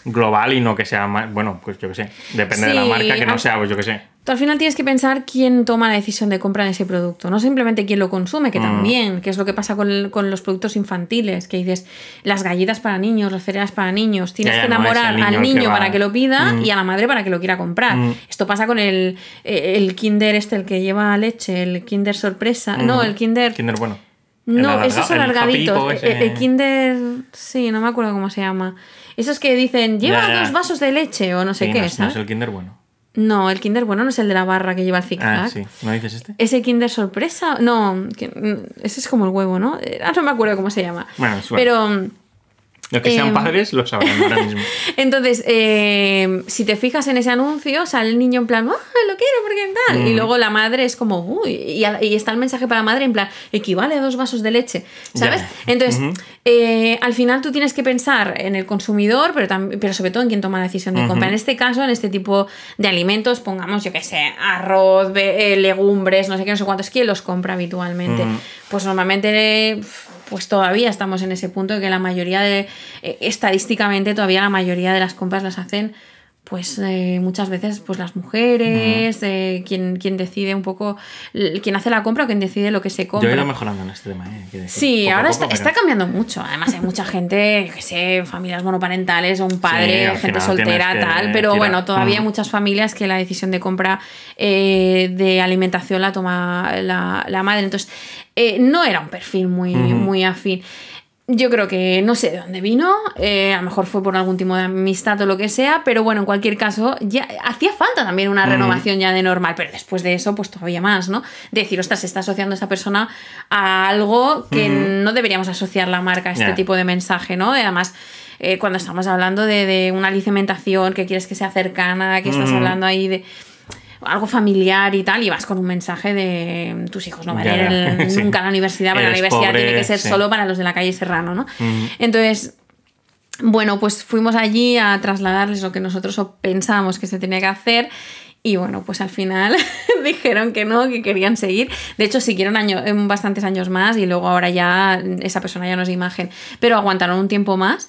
Speaker 2: global y no que sea más, bueno, pues yo qué sé, depende de la marca, que no sea, pues yo qué sé.
Speaker 1: Tú al final tienes que pensar quién toma la decisión de comprar ese producto, no simplemente quién lo consume,
Speaker 2: Mm.
Speaker 1: que también, que es lo que pasa con, el- con los productos infantiles, que dices las galletas para niños, las cereales para niños, tienes
Speaker 2: Ya,
Speaker 1: que
Speaker 2: no,
Speaker 1: enamorar
Speaker 2: niño
Speaker 1: al
Speaker 2: que
Speaker 1: niño para que lo pida
Speaker 2: Mm.
Speaker 1: y a la madre para que lo quiera comprar.
Speaker 2: Mm.
Speaker 1: Esto pasa con el, eh, el Kinder este, el que lleva leche, el Kinder sorpresa, no, el Kinder...
Speaker 2: Kinder, bueno.
Speaker 1: No, esos alargaditos. El,
Speaker 2: ese-
Speaker 1: el Kinder. Sí, no me acuerdo cómo se llama. Esos que dicen, lleva
Speaker 2: Ya, ya.
Speaker 1: dos vasos de leche o no sé
Speaker 2: Sí,
Speaker 1: qué,
Speaker 2: no, es- es el Kinder bueno.
Speaker 1: No, el Kinder bueno no es el de la barra que lleva el zigzag.
Speaker 2: Ah, sí. ¿No dices este?
Speaker 1: Ese Kinder sorpresa. No, mm, ese es como el huevo, ¿no? Eh, Ah, no me acuerdo cómo se llama.
Speaker 2: Bueno, es
Speaker 1: Pero. Mm,
Speaker 2: Los que sean
Speaker 1: Em,
Speaker 2: padres lo sabrán ahora mismo.
Speaker 1: Entonces, eh, si te fijas en ese anuncio, sale el niño en plan, ¡ah, lo quiero porque tal!
Speaker 2: Mm.
Speaker 1: Y luego la madre es como, uy, y, está el mensaje para la madre en plan, equivale a dos vasos de leche, ¿sabes?
Speaker 2: Ya.
Speaker 1: Entonces, eh, al final tú tienes que pensar en el consumidor, pero, tam- pero sobre todo en quien toma la decisión de compra. En este caso, en este tipo de alimentos, pongamos, yo qué sé, arroz, eh, legumbres, no sé qué, no sé cuántos, ¿quién los compra habitualmente? Pues normalmente, pues todavía estamos en ese punto de que la mayoría de, eh, estadísticamente, todavía la mayoría de las compras las hacen, pues eh, muchas veces, pues las mujeres, eh, quien, quien decide un poco, quien hace la compra o quien decide lo que se
Speaker 2: Yo
Speaker 1: compra.
Speaker 2: he ido mejorando en este tema, ¿eh?
Speaker 1: Sí,
Speaker 2: Poco
Speaker 1: ahora
Speaker 2: poco,
Speaker 1: está,
Speaker 2: pero-
Speaker 1: está cambiando mucho. Además, hay mucha gente, yo que sé, familias monoparentales o un padre,
Speaker 2: al
Speaker 1: gente soltera, tal. Pero
Speaker 2: tirar.
Speaker 1: bueno, todavía hay muchas familias que la decisión de compra eh, de alimentación la toma la, la madre. Entonces, eh, no era un perfil muy, muy afín. Yo creo que no sé de dónde vino, eh, a lo mejor fue por algún tipo de amistad o lo que sea, pero bueno, en cualquier caso, ya hacía falta también una renovación ya de normal, pero después de eso, pues todavía más, ¿no? Decir, ostras, se está asociando esa persona a algo que no deberíamos asociar la marca a este tipo de mensaje, ¿no? Además, eh, cuando estamos hablando de, de una alimentación que quieres que sea cercana, que estás hablando ahí de algo familiar y tal, y vas con un mensaje de tus hijos no van a ir
Speaker 2: sí.
Speaker 1: nunca a la universidad, porque la universidad
Speaker 2: pobre,
Speaker 1: tiene que ser
Speaker 2: sí.
Speaker 1: solo para los de la calle Serrano, ¿no? Entonces, bueno, pues fuimos allí a trasladarles lo que nosotros pensábamos que se tenía que hacer. Y bueno, pues al final dijeron que no, que querían seguir. De hecho, siguieron año- eh, bastantes años más y luego ahora ya esa persona ya no es imagen. Pero aguantaron un tiempo más.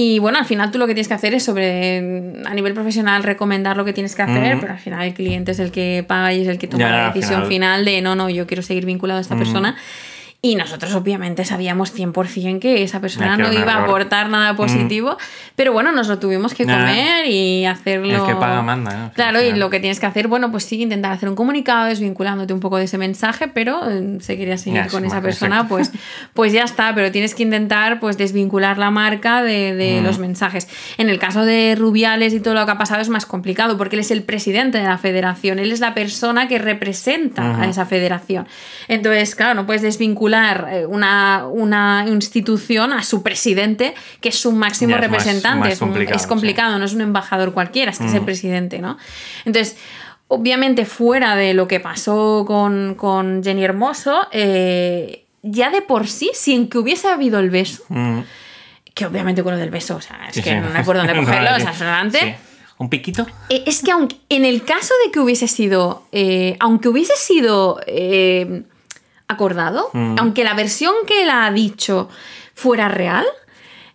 Speaker 1: Y bueno, al final tú lo que tienes que hacer es sobre, a nivel profesional, recomendar lo que tienes que hacer, pero al final el cliente es el que paga y es el que toma
Speaker 2: Ya,
Speaker 1: la decisión
Speaker 2: final-
Speaker 1: final de no, no, yo quiero seguir vinculado a esta persona. Y nosotros obviamente sabíamos 100% que esa persona
Speaker 2: que
Speaker 1: no iba a aportar nada positivo, pero bueno, nos lo tuvimos que comer y hacerlo...
Speaker 2: El que paga manda, ¿no?
Speaker 1: Claro, y lo que tienes que hacer, bueno, pues sí, intentar hacer un comunicado desvinculándote un poco de ese mensaje, pero eh, se quería seguir con esa persona, pues, pues ya está, pero tienes que intentar pues desvincular la marca de, de
Speaker 2: Mm.
Speaker 1: los mensajes. En el caso de Rubiales y todo lo que ha pasado es más complicado, porque él es el presidente de la federación, él es la persona que representa a esa federación. Entonces, claro, no puedes desvincular eh, una, una institución a su presidente, que es su máximo
Speaker 2: más-
Speaker 1: representante.
Speaker 2: más
Speaker 1: es, un-
Speaker 2: complicado,
Speaker 1: es complicado, no es un embajador cualquiera, es que es el presidente, ¿no? Entonces, obviamente, fuera de lo que pasó con, con Jenny Hermoso, eh, ya de por sí, sin que hubiese habido el beso,
Speaker 2: Mm.
Speaker 1: que obviamente con lo del beso, o sea, es
Speaker 2: Sí,
Speaker 1: que
Speaker 2: sí.
Speaker 1: no hay por dónde cogerlo, o sea.
Speaker 2: ¿Un piquito?
Speaker 1: Eh, Es que aunque, en el caso de que hubiese sido, eh, aunque hubiese sido eh, acordado,
Speaker 2: Mm.
Speaker 1: aunque la versión que él ha dicho fuera real,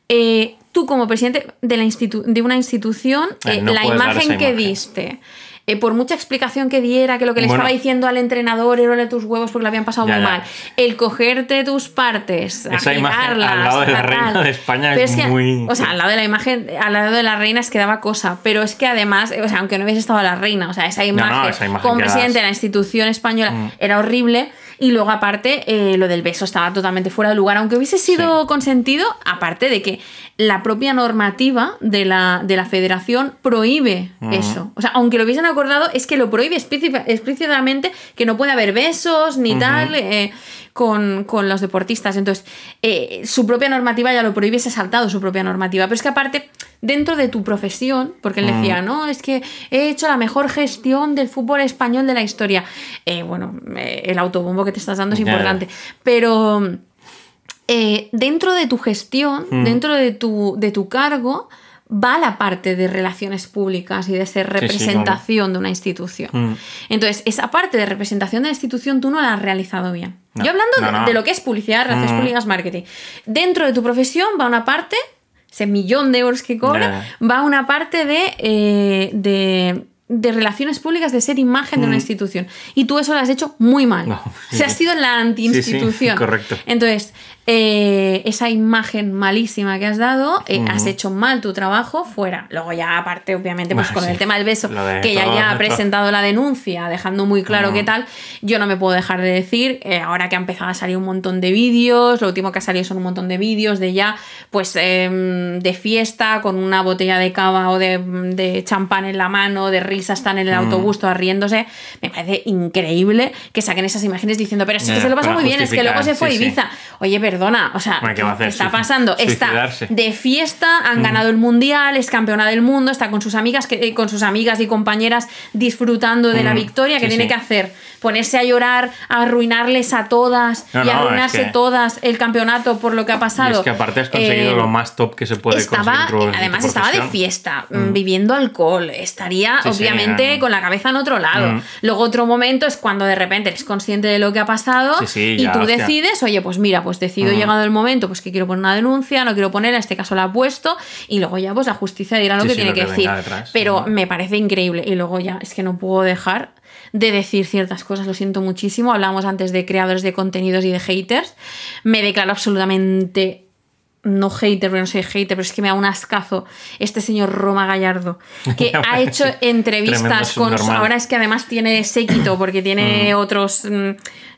Speaker 1: eh, tú como presidente de, la institu- de una institución,
Speaker 2: Eh,
Speaker 1: eh,
Speaker 2: no
Speaker 1: la imagen que
Speaker 2: imagen.
Speaker 1: diste, eh, por mucha explicación que diera, que lo que le
Speaker 2: Bueno.
Speaker 1: estaba diciendo al entrenador era "Ole tus huevos porque le habían pasado
Speaker 2: Ya,
Speaker 1: muy
Speaker 2: ya.
Speaker 1: mal, el cogerte tus partes,
Speaker 2: Esa al lado de la
Speaker 1: tal.
Speaker 2: reina de España es
Speaker 1: que,
Speaker 2: muy-
Speaker 1: O sea, al lado de la imagen, al lado de la reina es que daba cosa, pero es que además, o sea, aunque no hubiese estado la reina, o sea, esa imagen,
Speaker 2: esa imagen
Speaker 1: como
Speaker 2: das-
Speaker 1: presidente de la institución española
Speaker 2: Mm.
Speaker 1: era horrible. Y luego, aparte, eh, lo del beso estaba totalmente fuera de lugar, aunque hubiese sido
Speaker 2: Sí.
Speaker 1: consentido, aparte de que la propia normativa de la, de la federación prohíbe eso. O sea, aunque lo hubiesen acordado, es que lo prohíbe explícita- explícitamente que no puede haber besos ni tal eh, con, con los deportistas. Entonces, eh, su propia normativa ya lo prohíbe, se ha saltado su propia normativa. Pero es que aparte, dentro de tu profesión, porque él decía, no, es que he hecho la mejor gestión del fútbol español de la historia. Eh, bueno, el autobombo que te estás dando es importante. Pero dentro de tu gestión,
Speaker 2: Mm.
Speaker 1: dentro de tu, de tu cargo, va la parte de relaciones públicas y de ser
Speaker 2: sí,
Speaker 1: representación de una institución.
Speaker 2: Mm.
Speaker 1: Entonces, esa parte de representación de la institución tú no la has realizado bien.
Speaker 2: No,
Speaker 1: Yo hablando
Speaker 2: no,
Speaker 1: de-
Speaker 2: no.
Speaker 1: de lo que es publicidad, relaciones
Speaker 2: Mm.
Speaker 1: públicas, marketing. Dentro de tu profesión va una parte, ese millón de euros que cobra, va una parte de, eh, de, de relaciones públicas, de ser imagen de una
Speaker 2: Mm.
Speaker 1: institución. Y tú eso lo has hecho muy mal.
Speaker 2: No,
Speaker 1: o sea, has sido la anti-institución.
Speaker 2: Sí, sí, correcto.
Speaker 1: Entonces, eh, esa imagen malísima que has dado, eh, has hecho mal tu trabajo fuera. Luego ya aparte, obviamente, pues
Speaker 2: Bueno,
Speaker 1: con
Speaker 2: sí.
Speaker 1: el tema del beso,
Speaker 2: de
Speaker 1: que ya,
Speaker 2: todo,
Speaker 1: ya ha presentado la denuncia, dejando muy claro qué tal, yo no me puedo dejar de decir, eh, ahora que ha empezado a salir un montón de vídeos, lo último que ha salido son un montón de vídeos de ya, pues em, de fiesta, con una botella de cava o de, de champán en la mano, de risa, están en el autobús todas riéndose, me parece increíble que saquen esas imágenes diciendo, pero sí que se lo pasa muy bien, es que luego se fue
Speaker 2: sí, sí.
Speaker 1: Ibiza. Oye, perdona, o sea,
Speaker 2: ¿qué va a hacer?
Speaker 1: está pasando, está de fiesta, han ganado el mundial, es campeona del mundo, está con sus amigas, que, eh, con sus amigas y compañeras disfrutando de la
Speaker 2: Mm,
Speaker 1: victoria,
Speaker 2: sí,
Speaker 1: tiene
Speaker 2: sí.
Speaker 1: que hacer? Ponerse a llorar, arruinarles a todas
Speaker 2: No,
Speaker 1: y
Speaker 2: es
Speaker 1: arruinarse
Speaker 2: que-
Speaker 1: todas el campeonato por lo que ha pasado.
Speaker 2: Y es que aparte has conseguido
Speaker 1: Eh,
Speaker 2: lo más top que se puede
Speaker 1: estaba,
Speaker 2: conseguir.
Speaker 1: además estaba de fiesta, mm, viviendo alcohol, estaría
Speaker 2: Sí,
Speaker 1: obviamente con la cabeza en otro lado.
Speaker 2: Mm.
Speaker 1: Luego otro momento es cuando de repente eres consciente de lo que ha pasado y tú decides, oye, pues mira, pues decido
Speaker 2: Mm.
Speaker 1: llegado el momento, pues que quiero poner una denuncia, no quiero poner, en este caso la he puesto y luego ya pues la justicia dirá lo
Speaker 2: Sí,
Speaker 1: que
Speaker 2: sí,
Speaker 1: tiene
Speaker 2: lo
Speaker 1: que,
Speaker 2: que
Speaker 1: decir.
Speaker 2: detrás.
Speaker 1: Pero me parece increíble y luego ya es que no puedo dejar de decir ciertas cosas, lo siento muchísimo. Hablábamos antes de creadores de contenidos y de haters. Me declaro absolutamente no hater, porque no soy hater, pero es que me da un ascazo este señor Roma Gallardo, que
Speaker 2: Ya
Speaker 1: ha hecho entrevistas con... Ahora es que además tiene séquito, porque tiene otros... mm,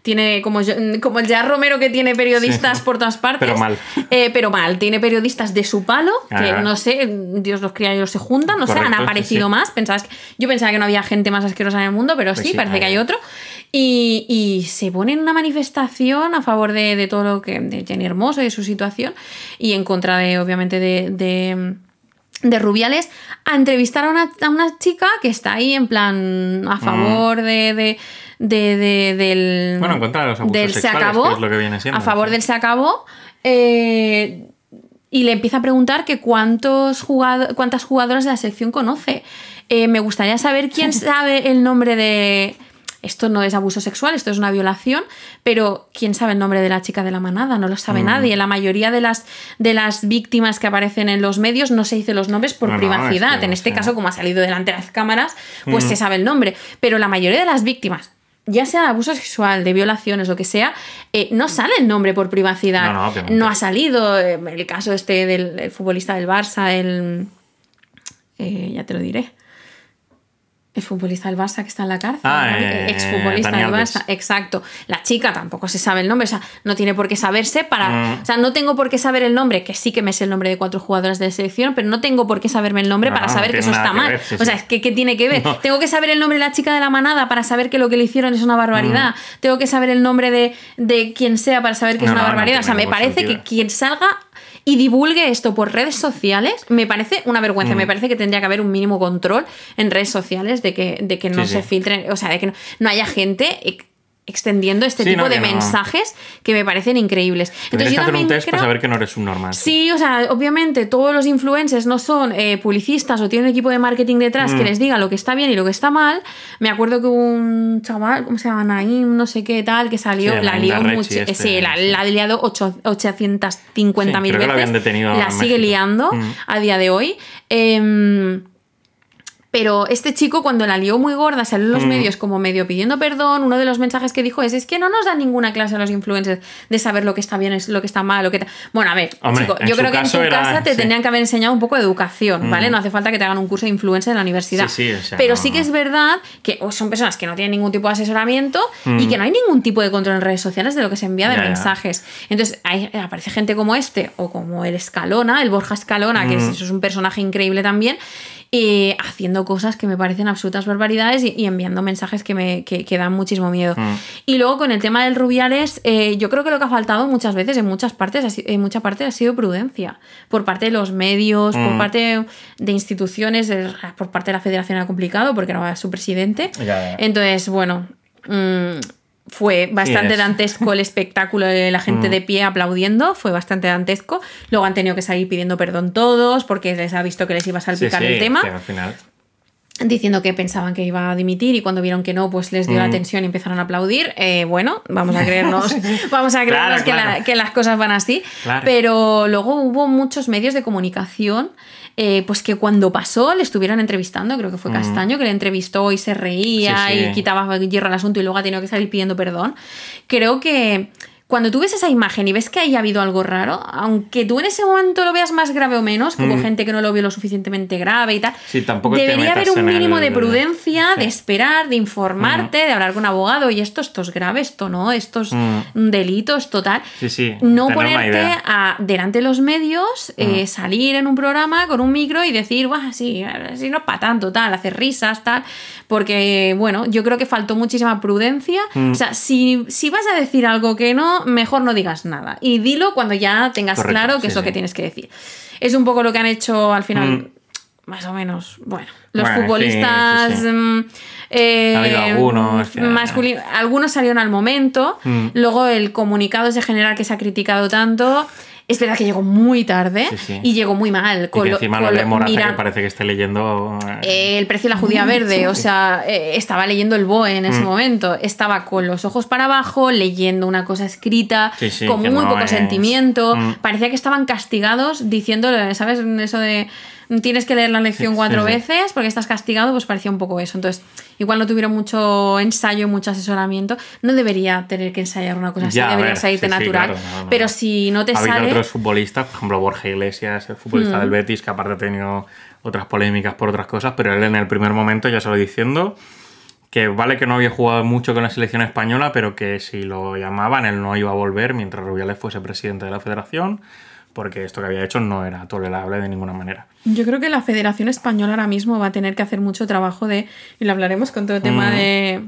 Speaker 1: Tiene como, yo- como el Gerard Romero que tiene periodistas
Speaker 2: Sí.
Speaker 1: por todas partes.
Speaker 2: Pero mal.
Speaker 1: Eh, pero mal. Tiene periodistas de su palo, que
Speaker 2: Ah.
Speaker 1: no sé, Dios los cría y ellos se juntan, no sé, han
Speaker 2: Correcto, sí,
Speaker 1: aparecido
Speaker 2: sí.
Speaker 1: más. Pensabas que- yo pensaba que no había gente más asquerosa en el mundo, pero
Speaker 2: Pues
Speaker 1: sí, parece que
Speaker 2: hay
Speaker 1: otro. Y, y se pone en una manifestación a favor de, de todo lo que. de Jenny Hermoso y de su situación. Y en contra de, obviamente, de. de de Rubiales a entrevistar a una, a una chica que está ahí en plan a favor de, de, de- de- del
Speaker 2: Bueno, en contra de los abusos
Speaker 1: del se acabó
Speaker 2: que es lo que viene siendo,
Speaker 1: a favor
Speaker 2: sí.
Speaker 1: del se acabó eh, y le empieza a preguntar que cuántos jugado- cuántas jugadoras de la selección conoce Eh, me gustaría saber quién sabe el nombre de esto no es abuso sexual, esto es una violación, pero ¿quién sabe el nombre de la chica de la manada? No lo sabe
Speaker 2: Mm.
Speaker 1: nadie. La mayoría de las, de las víctimas que aparecen en los medios no se dice los nombres por
Speaker 2: No, no,
Speaker 1: privacidad.
Speaker 2: es que,
Speaker 1: en este caso, como ha salido delante de las cámaras, pues
Speaker 2: Mm.
Speaker 1: se sabe el nombre. Pero la mayoría de las víctimas, ya sea de abuso sexual, de violaciones, lo que sea, eh, no sale el nombre por privacidad.
Speaker 2: No, no, obviamente.
Speaker 1: no ha salido eh, el caso este del el futbolista del Barça, el... eh, ya te lo diré. El futbolista del Barça que está en la cárcel.
Speaker 2: Ah,
Speaker 1: ¿no?
Speaker 2: eh,
Speaker 1: exfutbolista
Speaker 2: Dani
Speaker 1: del. Barça. Exacto. La chica tampoco se sabe el nombre, o sea, no tiene por qué saberse para.
Speaker 2: Mm.
Speaker 1: O sea, no tengo por qué saber el nombre, que sí que me sé el nombre de cuatro jugadoras de la selección, pero no tengo por qué saberme el nombre
Speaker 2: No,
Speaker 1: para saber
Speaker 2: no
Speaker 1: que eso está
Speaker 2: que
Speaker 1: mal.
Speaker 2: ver, sí,
Speaker 1: o sea, es que ¿qué tiene que ver? Tengo que saber el nombre de la chica de la manada para saber que lo que le hicieron es una barbaridad.
Speaker 2: Mm.
Speaker 1: Tengo que saber el nombre de, de quien sea para saber que es una barbaridad. o sea, me parece
Speaker 2: sentido.
Speaker 1: que quien salga y divulgue esto por redes sociales, me parece una vergüenza.
Speaker 2: Mm.
Speaker 1: Me parece que tendría que haber un mínimo control en redes sociales de que, de que no
Speaker 2: Sí,
Speaker 1: se
Speaker 2: sí.
Speaker 1: filtren, o sea, de que no, no haya gente ex- extendiendo este
Speaker 2: Sí,
Speaker 1: tipo
Speaker 2: no,
Speaker 1: de
Speaker 2: no.
Speaker 1: mensajes que me parecen increíbles. Entonces
Speaker 2: que
Speaker 1: yo
Speaker 2: hacer un
Speaker 1: también
Speaker 2: test para
Speaker 1: creo-
Speaker 2: saber que no eres un normal.
Speaker 1: Sí, o sea, obviamente todos los influencers no son eh, publicistas o tienen un equipo de marketing detrás que
Speaker 2: Mm.
Speaker 1: les diga lo que está bien y lo que está mal. Me acuerdo que un chaval, ¿cómo se llama? Naim, no sé qué tal, que salió,
Speaker 2: Sí,
Speaker 1: la lió mucho.
Speaker 2: este,
Speaker 1: sí, la, ha liado ocho- 850 mil
Speaker 2: Sí, que
Speaker 1: veces.
Speaker 2: habían detenido
Speaker 1: la sigue
Speaker 2: México.
Speaker 1: liando
Speaker 2: Mm.
Speaker 1: a día de hoy. Em, pero este chico, cuando la lió muy gorda, salió en los
Speaker 2: Mm.
Speaker 1: medios como medio pidiendo perdón. Uno de los mensajes que dijo es: es que no nos dan ninguna clase a los influencers de saber lo que está bien, es lo que está mal, lo que. ta-". Bueno, a ver,
Speaker 2: Hombre,
Speaker 1: chico, yo creo que en tu
Speaker 2: era-
Speaker 1: casa te
Speaker 2: sí.
Speaker 1: tendrían que haber enseñado un poco de educación, ¿vale? No hace falta que te hagan un curso de influencer en la universidad.
Speaker 2: Sí, sí, o sea,
Speaker 1: Pero
Speaker 2: no,
Speaker 1: sí que es verdad que o son personas que no tienen ningún tipo de asesoramiento y
Speaker 2: Mm.
Speaker 1: que no hay ningún tipo de control en redes sociales de lo que se envía de
Speaker 2: Ya, ya.
Speaker 1: mensajes. Entonces, aparece gente como este o como el Escalona, el Borja Escalona, que
Speaker 2: Mm.
Speaker 1: es un personaje increíble también, eh, haciendo cosas que me parecen absolutas barbaridades y, y enviando mensajes que me que, que dan muchísimo miedo.
Speaker 2: Mm.
Speaker 1: Y luego con el tema del Rubiales, eh, yo creo que lo que ha faltado muchas veces, en muchas partes, ha en mucha parte ha sido prudencia. Por parte de los medios, por
Speaker 2: Mm.
Speaker 1: parte de instituciones, por parte de la Federación era complicado porque era su presidente.
Speaker 2: Ya, ya.
Speaker 1: Entonces, bueno. mm, fue bastante
Speaker 2: es.
Speaker 1: dantesco el espectáculo de la gente
Speaker 2: Mm.
Speaker 1: de pie aplaudiendo, fue bastante dantesco. Luego han tenido que salir pidiendo perdón todos porque les ha visto que les iba a salpicar
Speaker 2: sí,
Speaker 1: el tema,
Speaker 2: que al final.
Speaker 1: diciendo que pensaban que iba a dimitir y cuando vieron que no, pues les dio la
Speaker 2: Mm.
Speaker 1: tensión y empezaron a aplaudir. Eh, bueno, vamos a creernos, vamos a creernos
Speaker 2: Claro,
Speaker 1: que, la- que las cosas van así.
Speaker 2: Claro.
Speaker 1: Pero luego hubo muchos medios de comunicación. Eh, pues que cuando pasó le estuvieron entrevistando, creo que fue Castaño, que le entrevistó y se reía
Speaker 2: Mm. Sí, sí.
Speaker 1: y quitaba hierro al asunto y luego ha tenido que salir pidiendo perdón. Creo que cuando tú ves esa imagen y ves que haya habido algo raro, aunque tú en ese momento lo veas más grave o menos, hubo
Speaker 2: Mm.
Speaker 1: gente que no lo vio lo suficientemente grave y tal,
Speaker 2: Sí, tampoco
Speaker 1: debería haber un mínimo
Speaker 2: el-
Speaker 1: de prudencia,
Speaker 2: Sí.
Speaker 1: de esperar, de informarte, de hablar con un abogado, y esto, esto es grave, esto no, esto es
Speaker 2: Mm.
Speaker 1: un delito, es total.
Speaker 2: Sí, sí.
Speaker 1: No ponerte a, delante de los medios, eh, salir en un programa con un micro y decir, Buah, sí, si no es para tanto, tal, hacer risas, tal. Porque, bueno, yo creo que faltó muchísima prudencia.
Speaker 2: Mm.
Speaker 1: O sea, si, si vas a decir algo que no, mejor no digas nada. Y dilo cuando ya tengas
Speaker 2: Correcto,
Speaker 1: claro qué
Speaker 2: sí,
Speaker 1: es lo
Speaker 2: sí.
Speaker 1: que tienes que decir. Es un poco lo que han hecho al final.
Speaker 2: Mm.
Speaker 1: Más o menos. Bueno, los
Speaker 2: Bueno,
Speaker 1: futbolistas.
Speaker 2: sí,
Speaker 1: mm, eh,
Speaker 2: Ha habido algunos que-
Speaker 1: masculin- algunos salieron al momento.
Speaker 2: Mm.
Speaker 1: Luego el comunicado ese general que se ha criticado tanto. Es verdad que llegó muy tarde
Speaker 2: Sí, sí.
Speaker 1: y llegó muy mal.
Speaker 2: Y que
Speaker 1: lo-
Speaker 2: encima lo
Speaker 1: con
Speaker 2: lee
Speaker 1: lo-
Speaker 2: Morata,
Speaker 1: mira,
Speaker 2: que parece que esté leyendo.
Speaker 1: eh, el precio de la judía verde, o sea, eh, estaba leyendo el BOE en ese
Speaker 2: Mm.
Speaker 1: momento, estaba con los ojos para abajo, leyendo una cosa escrita, con muy
Speaker 2: no
Speaker 1: poco
Speaker 2: es-
Speaker 1: sentimiento,
Speaker 2: Mm.
Speaker 1: parecía que estaban castigados diciéndole, ¿sabes? Eso de tienes que leer la lección
Speaker 2: Sí,
Speaker 1: cuatro
Speaker 2: sí,
Speaker 1: veces porque estás castigado, pues parecía un poco eso. Entonces, igual no tuvieron mucho ensayo, mucho asesoramiento, no debería tener que ensayar una cosa así,
Speaker 2: Ya, a
Speaker 1: debería
Speaker 2: ver,
Speaker 1: salirte natural.
Speaker 2: claro, no, no.
Speaker 1: Pero si no te
Speaker 2: Ha
Speaker 1: sale...
Speaker 2: otros futbolistas, por ejemplo, Borja Iglesias, el futbolista
Speaker 1: Mm.
Speaker 2: del Betis, que aparte ha tenido otras polémicas por otras cosas, pero él en el primer momento ya se lo diciendo que vale que no había jugado mucho con la selección española, pero que si lo llamaban él no iba a volver mientras Rubiales fuese presidente de la federación, porque esto que había hecho no era tolerable de ninguna manera.
Speaker 1: Yo creo que la Federación Española ahora mismo va a tener que hacer mucho trabajo de, y lo hablaremos con todo el tema
Speaker 2: Mm.
Speaker 1: de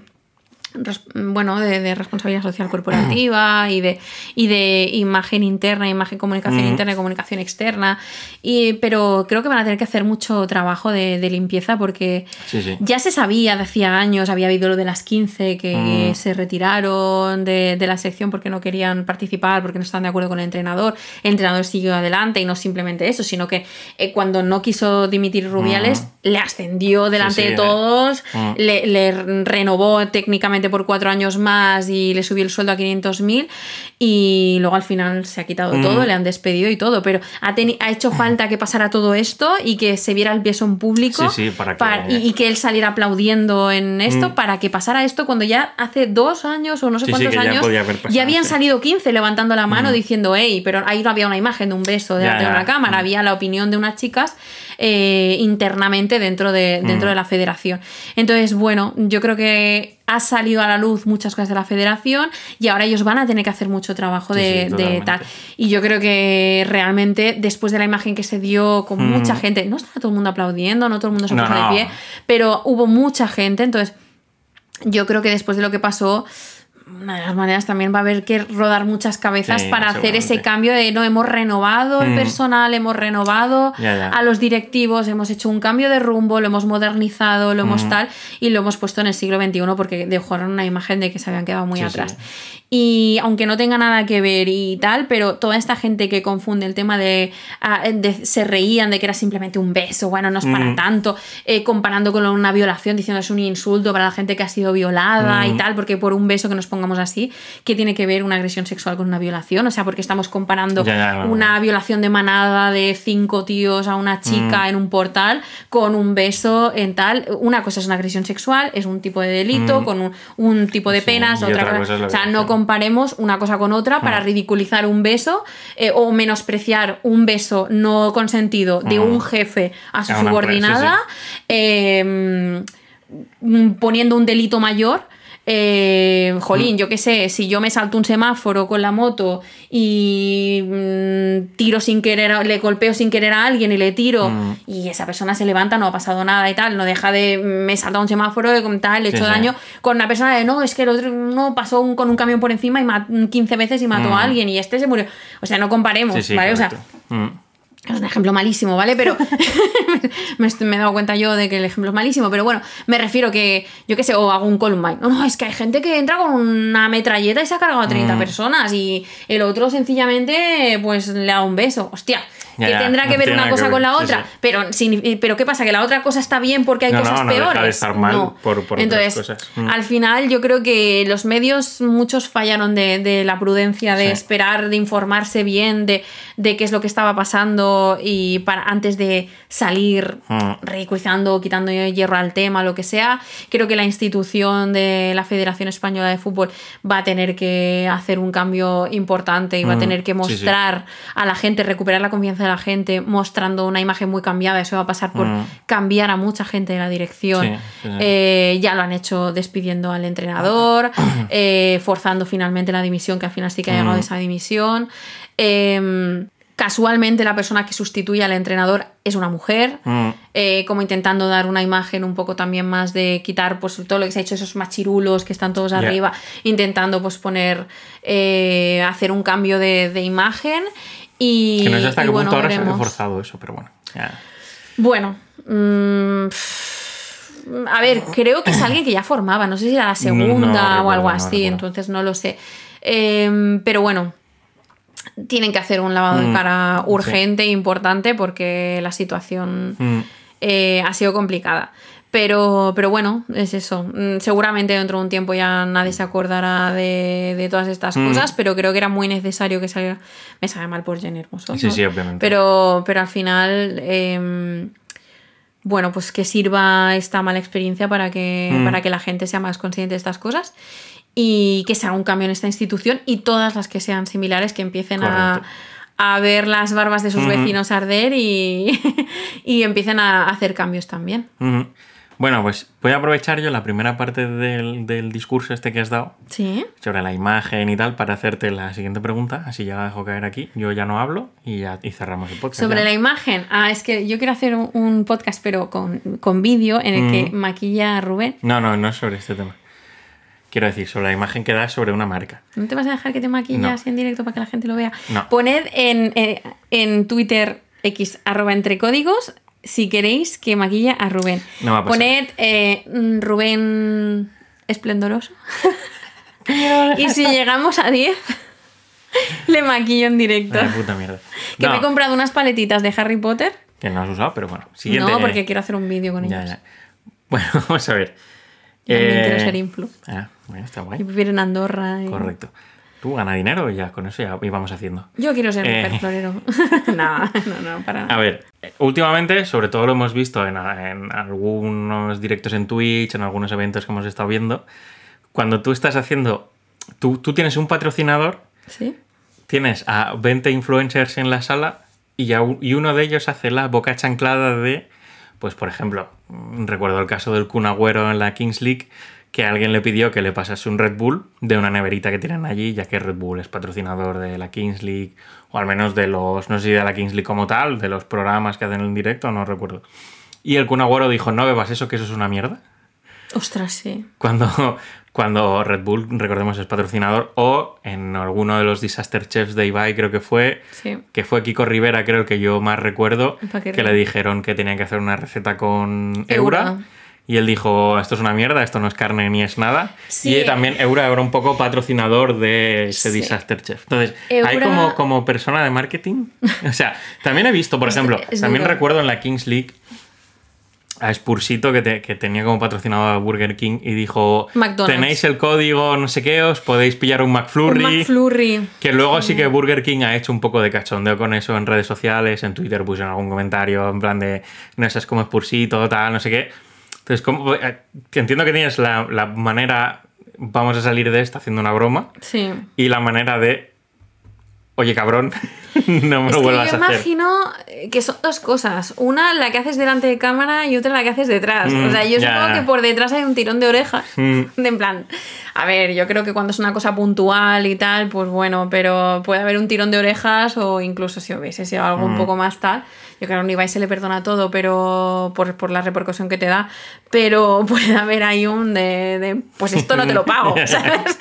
Speaker 1: bueno, de, de responsabilidad social corporativa y de, y de imagen interna, imagen, comunicación
Speaker 2: Mm.
Speaker 1: interna y comunicación externa. Y, pero creo que van a tener que hacer mucho trabajo de, de limpieza porque
Speaker 2: Sí, sí.
Speaker 1: ya se sabía de hacía años, había habido lo de las 15 que
Speaker 2: Mm.
Speaker 1: se retiraron de, de la sección porque no querían participar, porque no estaban de acuerdo con el entrenador. El entrenador siguió adelante y no simplemente eso, sino que eh, cuando no quiso dimitir Rubiales, le ascendió delante
Speaker 2: sí,
Speaker 1: de
Speaker 2: eh.
Speaker 1: todos,
Speaker 2: Mm.
Speaker 1: le, le renovó técnicamente por cuatro años más y le subió el sueldo a 500.000 y luego al final se ha quitado
Speaker 2: Mm.
Speaker 1: todo, le han despedido y todo, pero ha, ha hecho falta que pasara todo esto y que se viera el beso en público
Speaker 2: Sí, sí, para que-
Speaker 1: y, y que él saliera aplaudiendo en esto
Speaker 2: Mm.
Speaker 1: para que pasara esto cuando ya hace dos años o no sé cuántos
Speaker 2: ya
Speaker 1: años
Speaker 2: pasado,
Speaker 1: ya habían salido 15 levantando la mano
Speaker 2: Mm.
Speaker 1: diciendo, hey, pero ahí no había una imagen de un beso delante de una cámara, había la opinión de unas chicas eh, internamente dentro de, dentro
Speaker 2: Mm.
Speaker 1: de la federación. Entonces, bueno, yo creo que ha salido a la luz muchas cosas de la federación y ahora ellos van a tener que hacer mucho trabajo
Speaker 2: Sí,
Speaker 1: de,
Speaker 2: sí,
Speaker 1: de tal. Y yo creo que realmente después de la imagen que se dio con
Speaker 2: Mm.
Speaker 1: mucha gente, no estaba todo el mundo aplaudiendo, no todo el mundo se
Speaker 2: No,
Speaker 1: puso
Speaker 2: no.
Speaker 1: de pie, pero hubo mucha gente, entonces yo creo que después de lo que pasó, una de las maneras también va a haber que rodar muchas cabezas
Speaker 2: Sí,
Speaker 1: para hacer ese cambio de no hemos renovado el
Speaker 2: Mm.
Speaker 1: personal, hemos renovado
Speaker 2: Ya, ya.
Speaker 1: a los directivos, hemos hecho un cambio de rumbo, lo hemos modernizado, lo hemos
Speaker 2: Mm.
Speaker 1: tal y lo hemos puesto en el siglo XXI porque dejaron una imagen de que se habían quedado muy
Speaker 2: Sí,
Speaker 1: atrás.
Speaker 2: sí.
Speaker 1: Y aunque no tenga nada que ver y tal, pero toda esta gente que confunde el tema de, ah, de- se reían de que era simplemente un beso, bueno, no es para
Speaker 2: Mm.
Speaker 1: tanto, eh, comparando con una violación, diciendo es un insulto para la gente que ha sido violada y
Speaker 2: Mm.
Speaker 1: tal, porque por un beso que nos pongamos así, ¿qué tiene que ver una agresión sexual con una violación? O sea, porque estamos comparando
Speaker 2: Ya, ya, no.
Speaker 1: una violación de manada de cinco tíos a una chica
Speaker 2: Mm.
Speaker 1: en un portal con un beso en tal. Una cosa es una agresión sexual, es un tipo de delito, con un, un tipo de penas, otra,
Speaker 2: otra
Speaker 1: cosa.
Speaker 2: es la
Speaker 1: O sea, no. Comparemos una cosa con otra para
Speaker 2: Mm.
Speaker 1: ridiculizar un beso eh, o menospreciar un beso no consentido de
Speaker 2: Mm.
Speaker 1: un jefe a su subordinada, eh, mm, poniendo un delito mayor. Eh, jolín,
Speaker 2: Mm.
Speaker 1: yo qué sé, si yo me salto un semáforo con la moto y mm, tiro sin querer, le golpeo sin querer a alguien y le tiro
Speaker 2: Mm.
Speaker 1: y esa persona se levanta, no ha pasado nada y tal, no deja de, me he saltado un semáforo y tal, le he
Speaker 2: Sí,
Speaker 1: hecho
Speaker 2: sí.
Speaker 1: daño con una persona de, no, es que el otro no pasó un- con un camión por encima y ma- 15 veces y mató a alguien y este se murió. O sea, no comparemos,
Speaker 2: Sí,
Speaker 1: ¿vale? O sea. Es un ejemplo malísimo, ¿vale? Pero me, he dado cuenta yo de que el ejemplo es malísimo, pero bueno, me refiero que, yo qué sé, o hago un Columbine. No, no, es que hay gente que entra con una metralleta y se ha cargado a 30
Speaker 2: Mm.
Speaker 1: personas y el otro sencillamente pues le da un beso. Hostia,
Speaker 2: Ya,
Speaker 1: que
Speaker 2: ya,
Speaker 1: tendrá
Speaker 2: no
Speaker 1: que ver
Speaker 2: tiene
Speaker 1: una cosa
Speaker 2: que
Speaker 1: con
Speaker 2: ver,
Speaker 1: la
Speaker 2: sí,
Speaker 1: otra.
Speaker 2: sí.
Speaker 1: Pero, sin- pero ¿qué pasa? ¿Que la otra cosa está bien porque hay
Speaker 2: No,
Speaker 1: cosas
Speaker 2: no, no deja de
Speaker 1: peores?
Speaker 2: estar mal por- por otras
Speaker 1: Entonces,
Speaker 2: cosas. Mm.
Speaker 1: al final yo creo que los medios muchos fallaron de, de la prudencia, de
Speaker 2: Sí.
Speaker 1: esperar, de informarse bien de, de qué es lo que estaba pasando y para antes de salir
Speaker 2: Mm.
Speaker 1: ridiculizando, quitando hierro al tema, lo que sea. Creo que la institución de la Federación Española de Fútbol va a tener que hacer un cambio importante y va a
Speaker 2: Mm,
Speaker 1: tener que
Speaker 2: sí, sí.
Speaker 1: mostrar a la gente, recuperar la confianza de la gente, mostrando una imagen muy cambiada. Eso va a pasar por
Speaker 2: Mm.
Speaker 1: cambiar a mucha gente de la dirección.
Speaker 2: Sí, sí, sí.
Speaker 1: Eh, ya lo han hecho despidiendo al entrenador, eh, forzando finalmente la dimisión, que al final sí que ha llegado
Speaker 2: Mm.
Speaker 1: esa dimisión. Em, casualmente la persona que sustituye al entrenador es una mujer,
Speaker 2: Mm.
Speaker 1: eh, como intentando dar una imagen un poco también más de quitar pues todo lo que se ha hecho, esos machirulos que están todos arriba, intentando pues poner, eh, hacer un cambio de, de imagen. Y,
Speaker 2: Que no sé hasta
Speaker 1: y
Speaker 2: qué
Speaker 1: bueno,
Speaker 2: punto ahora se ha
Speaker 1: veremos.
Speaker 2: forzado eso, pero bueno. ya.
Speaker 1: Bueno, mm, a ver, creo que es alguien que ya formaba, no sé si era la segunda o algo así, entonces no lo sé. Em, pero bueno, tienen que hacer un lavado de
Speaker 2: Mm,
Speaker 1: cara
Speaker 2: sí.
Speaker 1: urgente e importante porque la situación
Speaker 2: Mm.
Speaker 1: eh, ha sido complicada. Pero, pero bueno, es eso. Mm, Seguramente dentro de un tiempo ya nadie se acordará de, de todas estas
Speaker 2: Mm.
Speaker 1: cosas, pero creo que era muy necesario que saliera. Me sabe mal por Jenny Hermoso.
Speaker 2: Sí,
Speaker 1: ¿no?
Speaker 2: sí, obviamente.
Speaker 1: Pero, pero al final, em, bueno, pues que sirva esta mala experiencia para que,
Speaker 2: Mm.
Speaker 1: para que la gente sea más consciente de estas cosas y que se haga un cambio en esta institución y todas las que sean similares que empiecen a, a ver las barbas de sus
Speaker 2: Ujú.
Speaker 1: vecinos arder y, y empiecen a hacer cambios también.
Speaker 2: Ujú. Bueno, pues voy a aprovechar yo la primera parte del, del discurso este que has dado
Speaker 1: Sí.
Speaker 2: sobre la imagen y tal para hacerte la siguiente pregunta. Así ya la dejo caer aquí. Yo ya no hablo y ya y cerramos el podcast.
Speaker 1: Sobre
Speaker 2: ya.
Speaker 1: la imagen. Ah, es que yo quiero hacer un, podcast, pero con, con vídeo, en el que
Speaker 2: Mm.
Speaker 1: maquilla a Rubén.
Speaker 2: No, no, no es sobre este tema. Quiero decir, sobre la imagen que das sobre una marca.
Speaker 1: ¿No te vas a dejar que te
Speaker 2: No.
Speaker 1: así en directo para que la gente lo vea?
Speaker 2: No.
Speaker 1: Poned en, eh, en Twitter x arroba entre códigos si queréis que maquilla a Rubén.
Speaker 2: No va a pasar.
Speaker 1: Poned eh, mm, Rubén esplendoroso. y si llegamos a 10, le maquillo en directo.
Speaker 2: La puta mierda.
Speaker 1: Que
Speaker 2: No,
Speaker 1: me he comprado unas paletitas de Harry Potter.
Speaker 2: que no has usado, pero bueno. Siguiente.
Speaker 1: No, porque quiero hacer un vídeo con
Speaker 2: Ya,
Speaker 1: ellos.
Speaker 2: ya. Bueno, vamos a ver.
Speaker 1: Y También
Speaker 2: Eh,
Speaker 1: quiero ser influ.
Speaker 2: Ah, bueno, está
Speaker 1: Y
Speaker 2: guay.
Speaker 1: vivir en Andorra. y-
Speaker 2: Correcto. Tú gana dinero y ya, con eso ya íbamos haciendo.
Speaker 1: Yo quiero ser
Speaker 2: Eh.
Speaker 1: florero. no, no, no, para nada.
Speaker 2: A ver, últimamente, sobre todo lo hemos visto en, en algunos directos en Twitch, en algunos eventos que hemos estado viendo, cuando tú estás haciendo, tú, tú tienes un patrocinador,
Speaker 1: ¿Sí?
Speaker 2: tienes a 20 influencers en la sala y, a u- y uno de ellos hace la boca chanclada de, pues por ejemplo, recuerdo el caso del Kun Agüero en la Kings League, que alguien le pidió que le pasase un Red Bull de una neverita que tienen allí, ya que Red Bull es patrocinador de la Kings League, o al menos de los, no sé si de la Kings League como tal, de los programas que hacen en directo, no recuerdo. Y el Kun Agüero dijo, no bebas eso, que eso es una mierda.
Speaker 1: Ostras, sí.
Speaker 2: Cuando, cuando Red Bull, recordemos, es patrocinador, o en alguno de los Disaster Chefs de Ibai, creo que fue,
Speaker 1: Sí.
Speaker 2: que fue Kiko Rivera, creo que yo más recuerdo, que le dijeron que tenía que hacer una receta con
Speaker 1: Eura.
Speaker 2: Eura. Y él dijo, esto es una mierda, esto no es carne ni es nada.
Speaker 1: Sí.
Speaker 2: Y también Eura era un poco patrocinador de ese
Speaker 1: Sí.
Speaker 2: Disaster Chef. Entonces,
Speaker 1: Eura-
Speaker 2: hay como, como persona de marketing. O sea, también he visto, por
Speaker 1: Es-
Speaker 2: ejemplo,
Speaker 1: es
Speaker 2: también
Speaker 1: duro.
Speaker 2: recuerdo en la Kings League a Spursito que, te- que tenía como patrocinador a Burger King y dijo,
Speaker 1: McDonald's.
Speaker 2: tenéis el código no sé qué, os podéis pillar un McFlurry.
Speaker 1: Un McFlurry.
Speaker 2: Que luego sí que Burger King ha hecho un poco de cachondeo con eso en redes sociales, en Twitter puse en algún comentario, en plan de, no es como Spursito, tal, no sé qué. Entonces, como, eh, que entiendo que tienes la, la manera, vamos a salir de esta haciendo una broma,
Speaker 1: Sí.
Speaker 2: y la manera de, oye cabrón, no me
Speaker 1: Es
Speaker 2: lo
Speaker 1: que
Speaker 2: vuelvas
Speaker 1: yo
Speaker 2: a hacer.
Speaker 1: imagino eh, que son dos cosas. Una, la que haces delante de cámara y otra, la que haces detrás.
Speaker 2: Mm,
Speaker 1: o sea, yo
Speaker 2: ya,
Speaker 1: supongo que por detrás hay un tirón de orejas.
Speaker 2: Mm.
Speaker 1: De en plan, a ver, yo creo que cuando es una cosa puntual y tal, pues bueno, pero puede haber un tirón de orejas o incluso si hubiese sido algo un
Speaker 2: Mm.
Speaker 1: poco más tal. Yo creo que un Ibai se le perdona todo, pero por, por la repercusión que te da, pero puede haber ahí un de, de, pues esto no te lo pago, ¿sabes?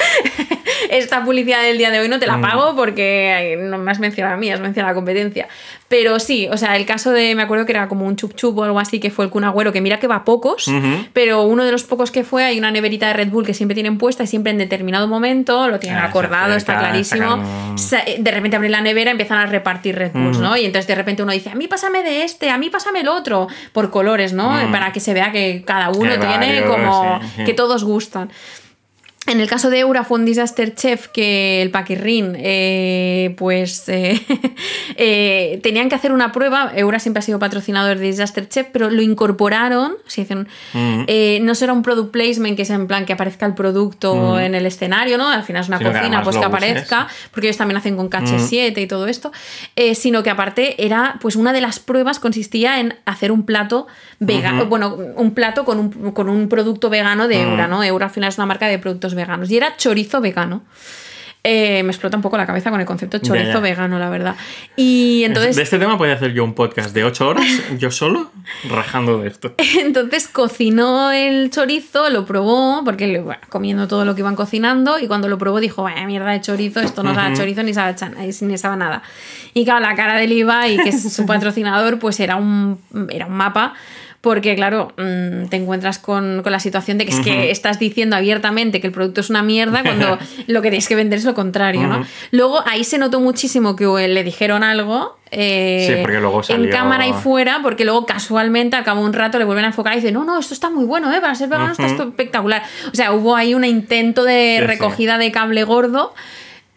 Speaker 1: Esta publicidad del día de hoy no te la
Speaker 2: Mm.
Speaker 1: pago porque no me has mencionado a mí, has mencionado a la competencia. Pero sí, o sea, el caso de, me acuerdo que era como un chup chup o algo así, que fue el Kun Agüero, que mira que va a pocos, pero uno de los pocos que fue, hay una neverita de Red Bull que siempre tienen puesta y siempre en determinado momento lo tienen
Speaker 2: Ah,
Speaker 1: acordado, está
Speaker 2: acerca,
Speaker 1: clarísimo.
Speaker 2: sacan-
Speaker 1: Sa- De repente abren la nevera y empiezan a repartir Red Bulls, ¿no? Y entonces de repente uno dice, a mí pásame de este, a mí pásame el otro, por colores, ¿no? Para que se vea que cada uno
Speaker 2: hay
Speaker 1: tiene
Speaker 2: varios,
Speaker 1: como
Speaker 2: sí.
Speaker 1: que todos gustan. En el caso de Eura fue un disaster chef que el Paquirrin, eh, pues eh, eh, tenían que hacer una prueba. Eura siempre ha sido patrocinador de disaster chef, pero lo incorporaron. Se dicen, eh, no será un product placement que es en plan que aparezca el producto en el escenario, ¿no? Al final es una
Speaker 2: Sino que
Speaker 1: cocina,
Speaker 2: además
Speaker 1: pues que
Speaker 2: uses.
Speaker 1: aparezca, porque ellos también hacen con KH7 y todo esto. sino que aparte era, pues una de las pruebas consistía en hacer un plato vegano, bueno, un plato con un, con un producto vegano de Eura, ¿no? Eura al final es una marca de productos veganos. Y era chorizo vegano. Eh, me explota un poco la cabeza con el concepto
Speaker 2: Ya,
Speaker 1: chorizo
Speaker 2: ya.
Speaker 1: vegano, la verdad. Y entonces,
Speaker 2: de este tema podría hacer yo un podcast de 8 horas, yo solo, rajando de esto.
Speaker 1: entonces cocinó el chorizo, lo probó, porque bueno, comiendo todo lo que iban cocinando, y cuando lo probó dijo, vaya mierda de chorizo, esto no sabe chorizo ni sabe, a chan- ni sabe nada. Y claro, la cara del IVA y que es su patrocinador, pues era un, era un mapa. Porque, claro, mm, te encuentras con, con la situación de que es que estás diciendo abiertamente que el producto es una mierda cuando lo que tienes que vender es lo contrario, ¿no? Luego ahí se notó muchísimo que le dijeron algo. eh,
Speaker 2: Sí, porque luego
Speaker 1: En
Speaker 2: salió-
Speaker 1: cámara y fuera, porque luego casualmente al cabo de un rato le vuelven a enfocar y dicen, no, no, esto está muy bueno, ¿eh? para ser vegano está esto espectacular. O sea, hubo ahí un intento de
Speaker 2: Sí, sí.
Speaker 1: recogida de cable gordo.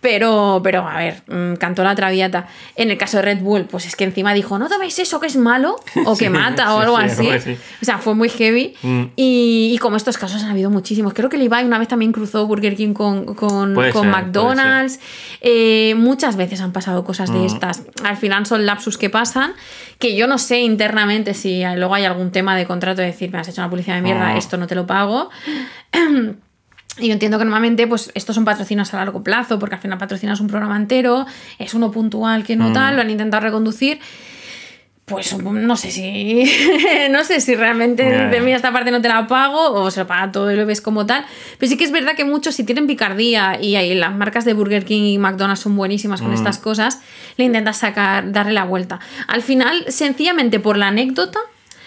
Speaker 1: Pero, pero, a ver, mm, cantó la traviata. En el caso de Red Bull, pues es que encima dijo, no toméis eso que es malo o que
Speaker 2: Sí,
Speaker 1: mata o
Speaker 2: sí,
Speaker 1: algo
Speaker 2: sí,
Speaker 1: así. O sea, fue muy heavy.
Speaker 2: Mm.
Speaker 1: Y, y como estos casos han habido muchísimos. Creo que Levi una vez también cruzó Burger King con, con,
Speaker 2: Puede
Speaker 1: con
Speaker 2: ser,
Speaker 1: McDonald's. Eh, muchas veces han pasado cosas
Speaker 2: Mm.
Speaker 1: de estas. Al final son lapsus que pasan, que yo no sé internamente si luego hay algún tema de contrato de decir, me has hecho una publicidad de mierda,
Speaker 2: Mm.
Speaker 1: esto no te lo pago. Y yo entiendo que normalmente pues, estos son patrocinios a largo plazo, porque al final patrocinas un programa entero, es uno puntual que
Speaker 2: Mm.
Speaker 1: no tal, lo han intentado reconducir. Pues no sé si. no sé si realmente de mí esta parte no te la pago o se lo paga todo y lo ves como tal. Pero sí que es verdad que muchos, si tienen picardía y ahí las marcas de Burger King y McDonald's son buenísimas
Speaker 2: Mm.
Speaker 1: con estas cosas, le intentas sacar, darle la vuelta. Al final, sencillamente por la anécdota.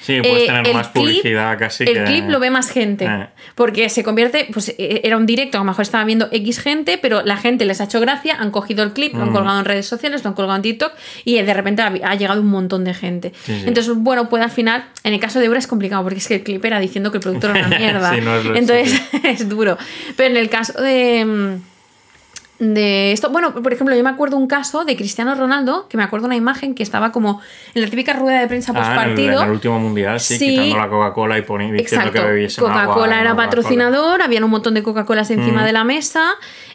Speaker 2: Sí, puedes
Speaker 1: eh,
Speaker 2: tener
Speaker 1: el
Speaker 2: más publicidad casi
Speaker 1: El
Speaker 2: que-
Speaker 1: clip lo ve más gente.
Speaker 2: Eh.
Speaker 1: Porque se convierte, pues eh, era un directo, a lo mejor estaba viendo X gente, pero la gente les ha hecho gracia, han cogido el clip, lo han
Speaker 2: Mm.
Speaker 1: colgado en redes sociales, lo han colgado en TikTok y de repente ha, llegado un montón de gente.
Speaker 2: Sí, sí.
Speaker 1: Entonces, bueno, puede al final, en el caso de Eura es complicado porque es que el clip era diciendo que el producto era una mierda.
Speaker 2: Sí, no es lo-
Speaker 1: Entonces es duro. Pero en el caso de... mm, de esto, bueno, por ejemplo, yo me acuerdo un caso de Cristiano Ronaldo, que me acuerdo una imagen que estaba como en la típica rueda de prensa post
Speaker 2: Ah, en el,
Speaker 1: partido.
Speaker 2: en el último mundial, sí,
Speaker 1: Sí.
Speaker 2: quitando la Coca-Cola y poni- diciendo
Speaker 1: Exacto.
Speaker 2: que bebiesen
Speaker 1: Coca-Cola era patrocinador, habían un montón de Coca-Colas encima
Speaker 2: Mm.
Speaker 1: de la mesa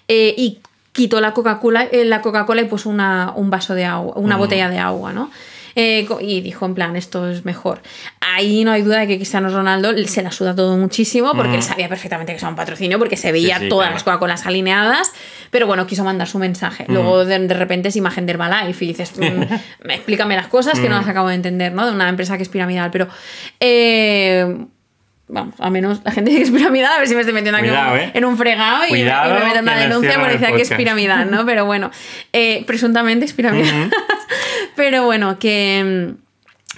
Speaker 1: eh, y quitó la Coca-Cola eh, la Coca-Cola y puso una, un vaso de agua, una
Speaker 2: Mm.
Speaker 1: botella de agua, ¿no? Eh, y dijo en plan, esto es mejor. Ahí no hay duda de que Cristiano Ronaldo se la suda todo muchísimo porque él sabía perfectamente que era un patrocinio porque se veía
Speaker 2: Mm. sí,
Speaker 1: todas
Speaker 2: claro.
Speaker 1: las Coca-Colas alineadas, pero bueno, quiso mandar su mensaje.
Speaker 2: Mm.
Speaker 1: Luego de, de repente es imagen de Herbalife y dices, mm, explícame las cosas que no
Speaker 2: Mm.
Speaker 1: las acabo de entender, ¿no? De una empresa que es piramidal, pero... eh, Vamos, a menos la gente que es piramidal, a ver si me estoy metiendo aquí
Speaker 2: Cuidado,
Speaker 1: en-
Speaker 2: ¿eh?
Speaker 1: en un fregado y, y me meten una denuncia por decir que es piramidal, ¿no? Pero bueno, eh, presuntamente es piramidal. Pero bueno, que,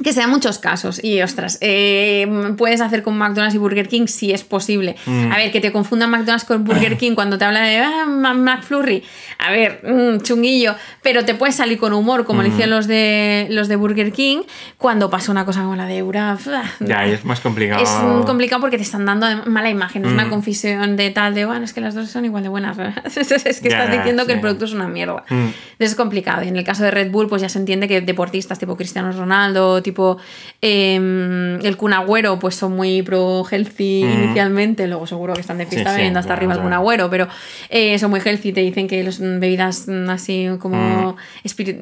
Speaker 1: que sean muchos casos. Y ostras, eh, puedes hacer con McDonald's y Burger King si es posible.
Speaker 2: Mm.
Speaker 1: A ver, que te confundan McDonald's con Burger King cuando te habla de ah, McFlurry. A ver, mm, chunguillo. Pero te puedes salir con humor, como
Speaker 2: Mm.
Speaker 1: lo hicieron los de, los de Burger King, cuando pasa una cosa como la de Eura.
Speaker 2: Ya, y es más complicado.
Speaker 1: Es mm, complicado porque te están dando mala imagen. Es una
Speaker 2: Mm.
Speaker 1: confusión de tal, de bueno, es que las dos son igual de buenas. es que estás diciendo que el producto es una mierda. Entonces es complicado. Y en el caso de Red Bull, pues ya se entiende que deportistas tipo Cristiano Ronaldo, tipo eh, el Kun Agüero, pues son muy pro healthy
Speaker 2: Mm.
Speaker 1: inicialmente. Luego seguro que están de fiesta
Speaker 2: Sí, sí,
Speaker 1: bebiendo hasta
Speaker 2: bueno,
Speaker 1: arriba el
Speaker 2: o
Speaker 1: Kun
Speaker 2: sea.
Speaker 1: Agüero, pero eh, son muy healthy. Te dicen que las bebidas mm, así como.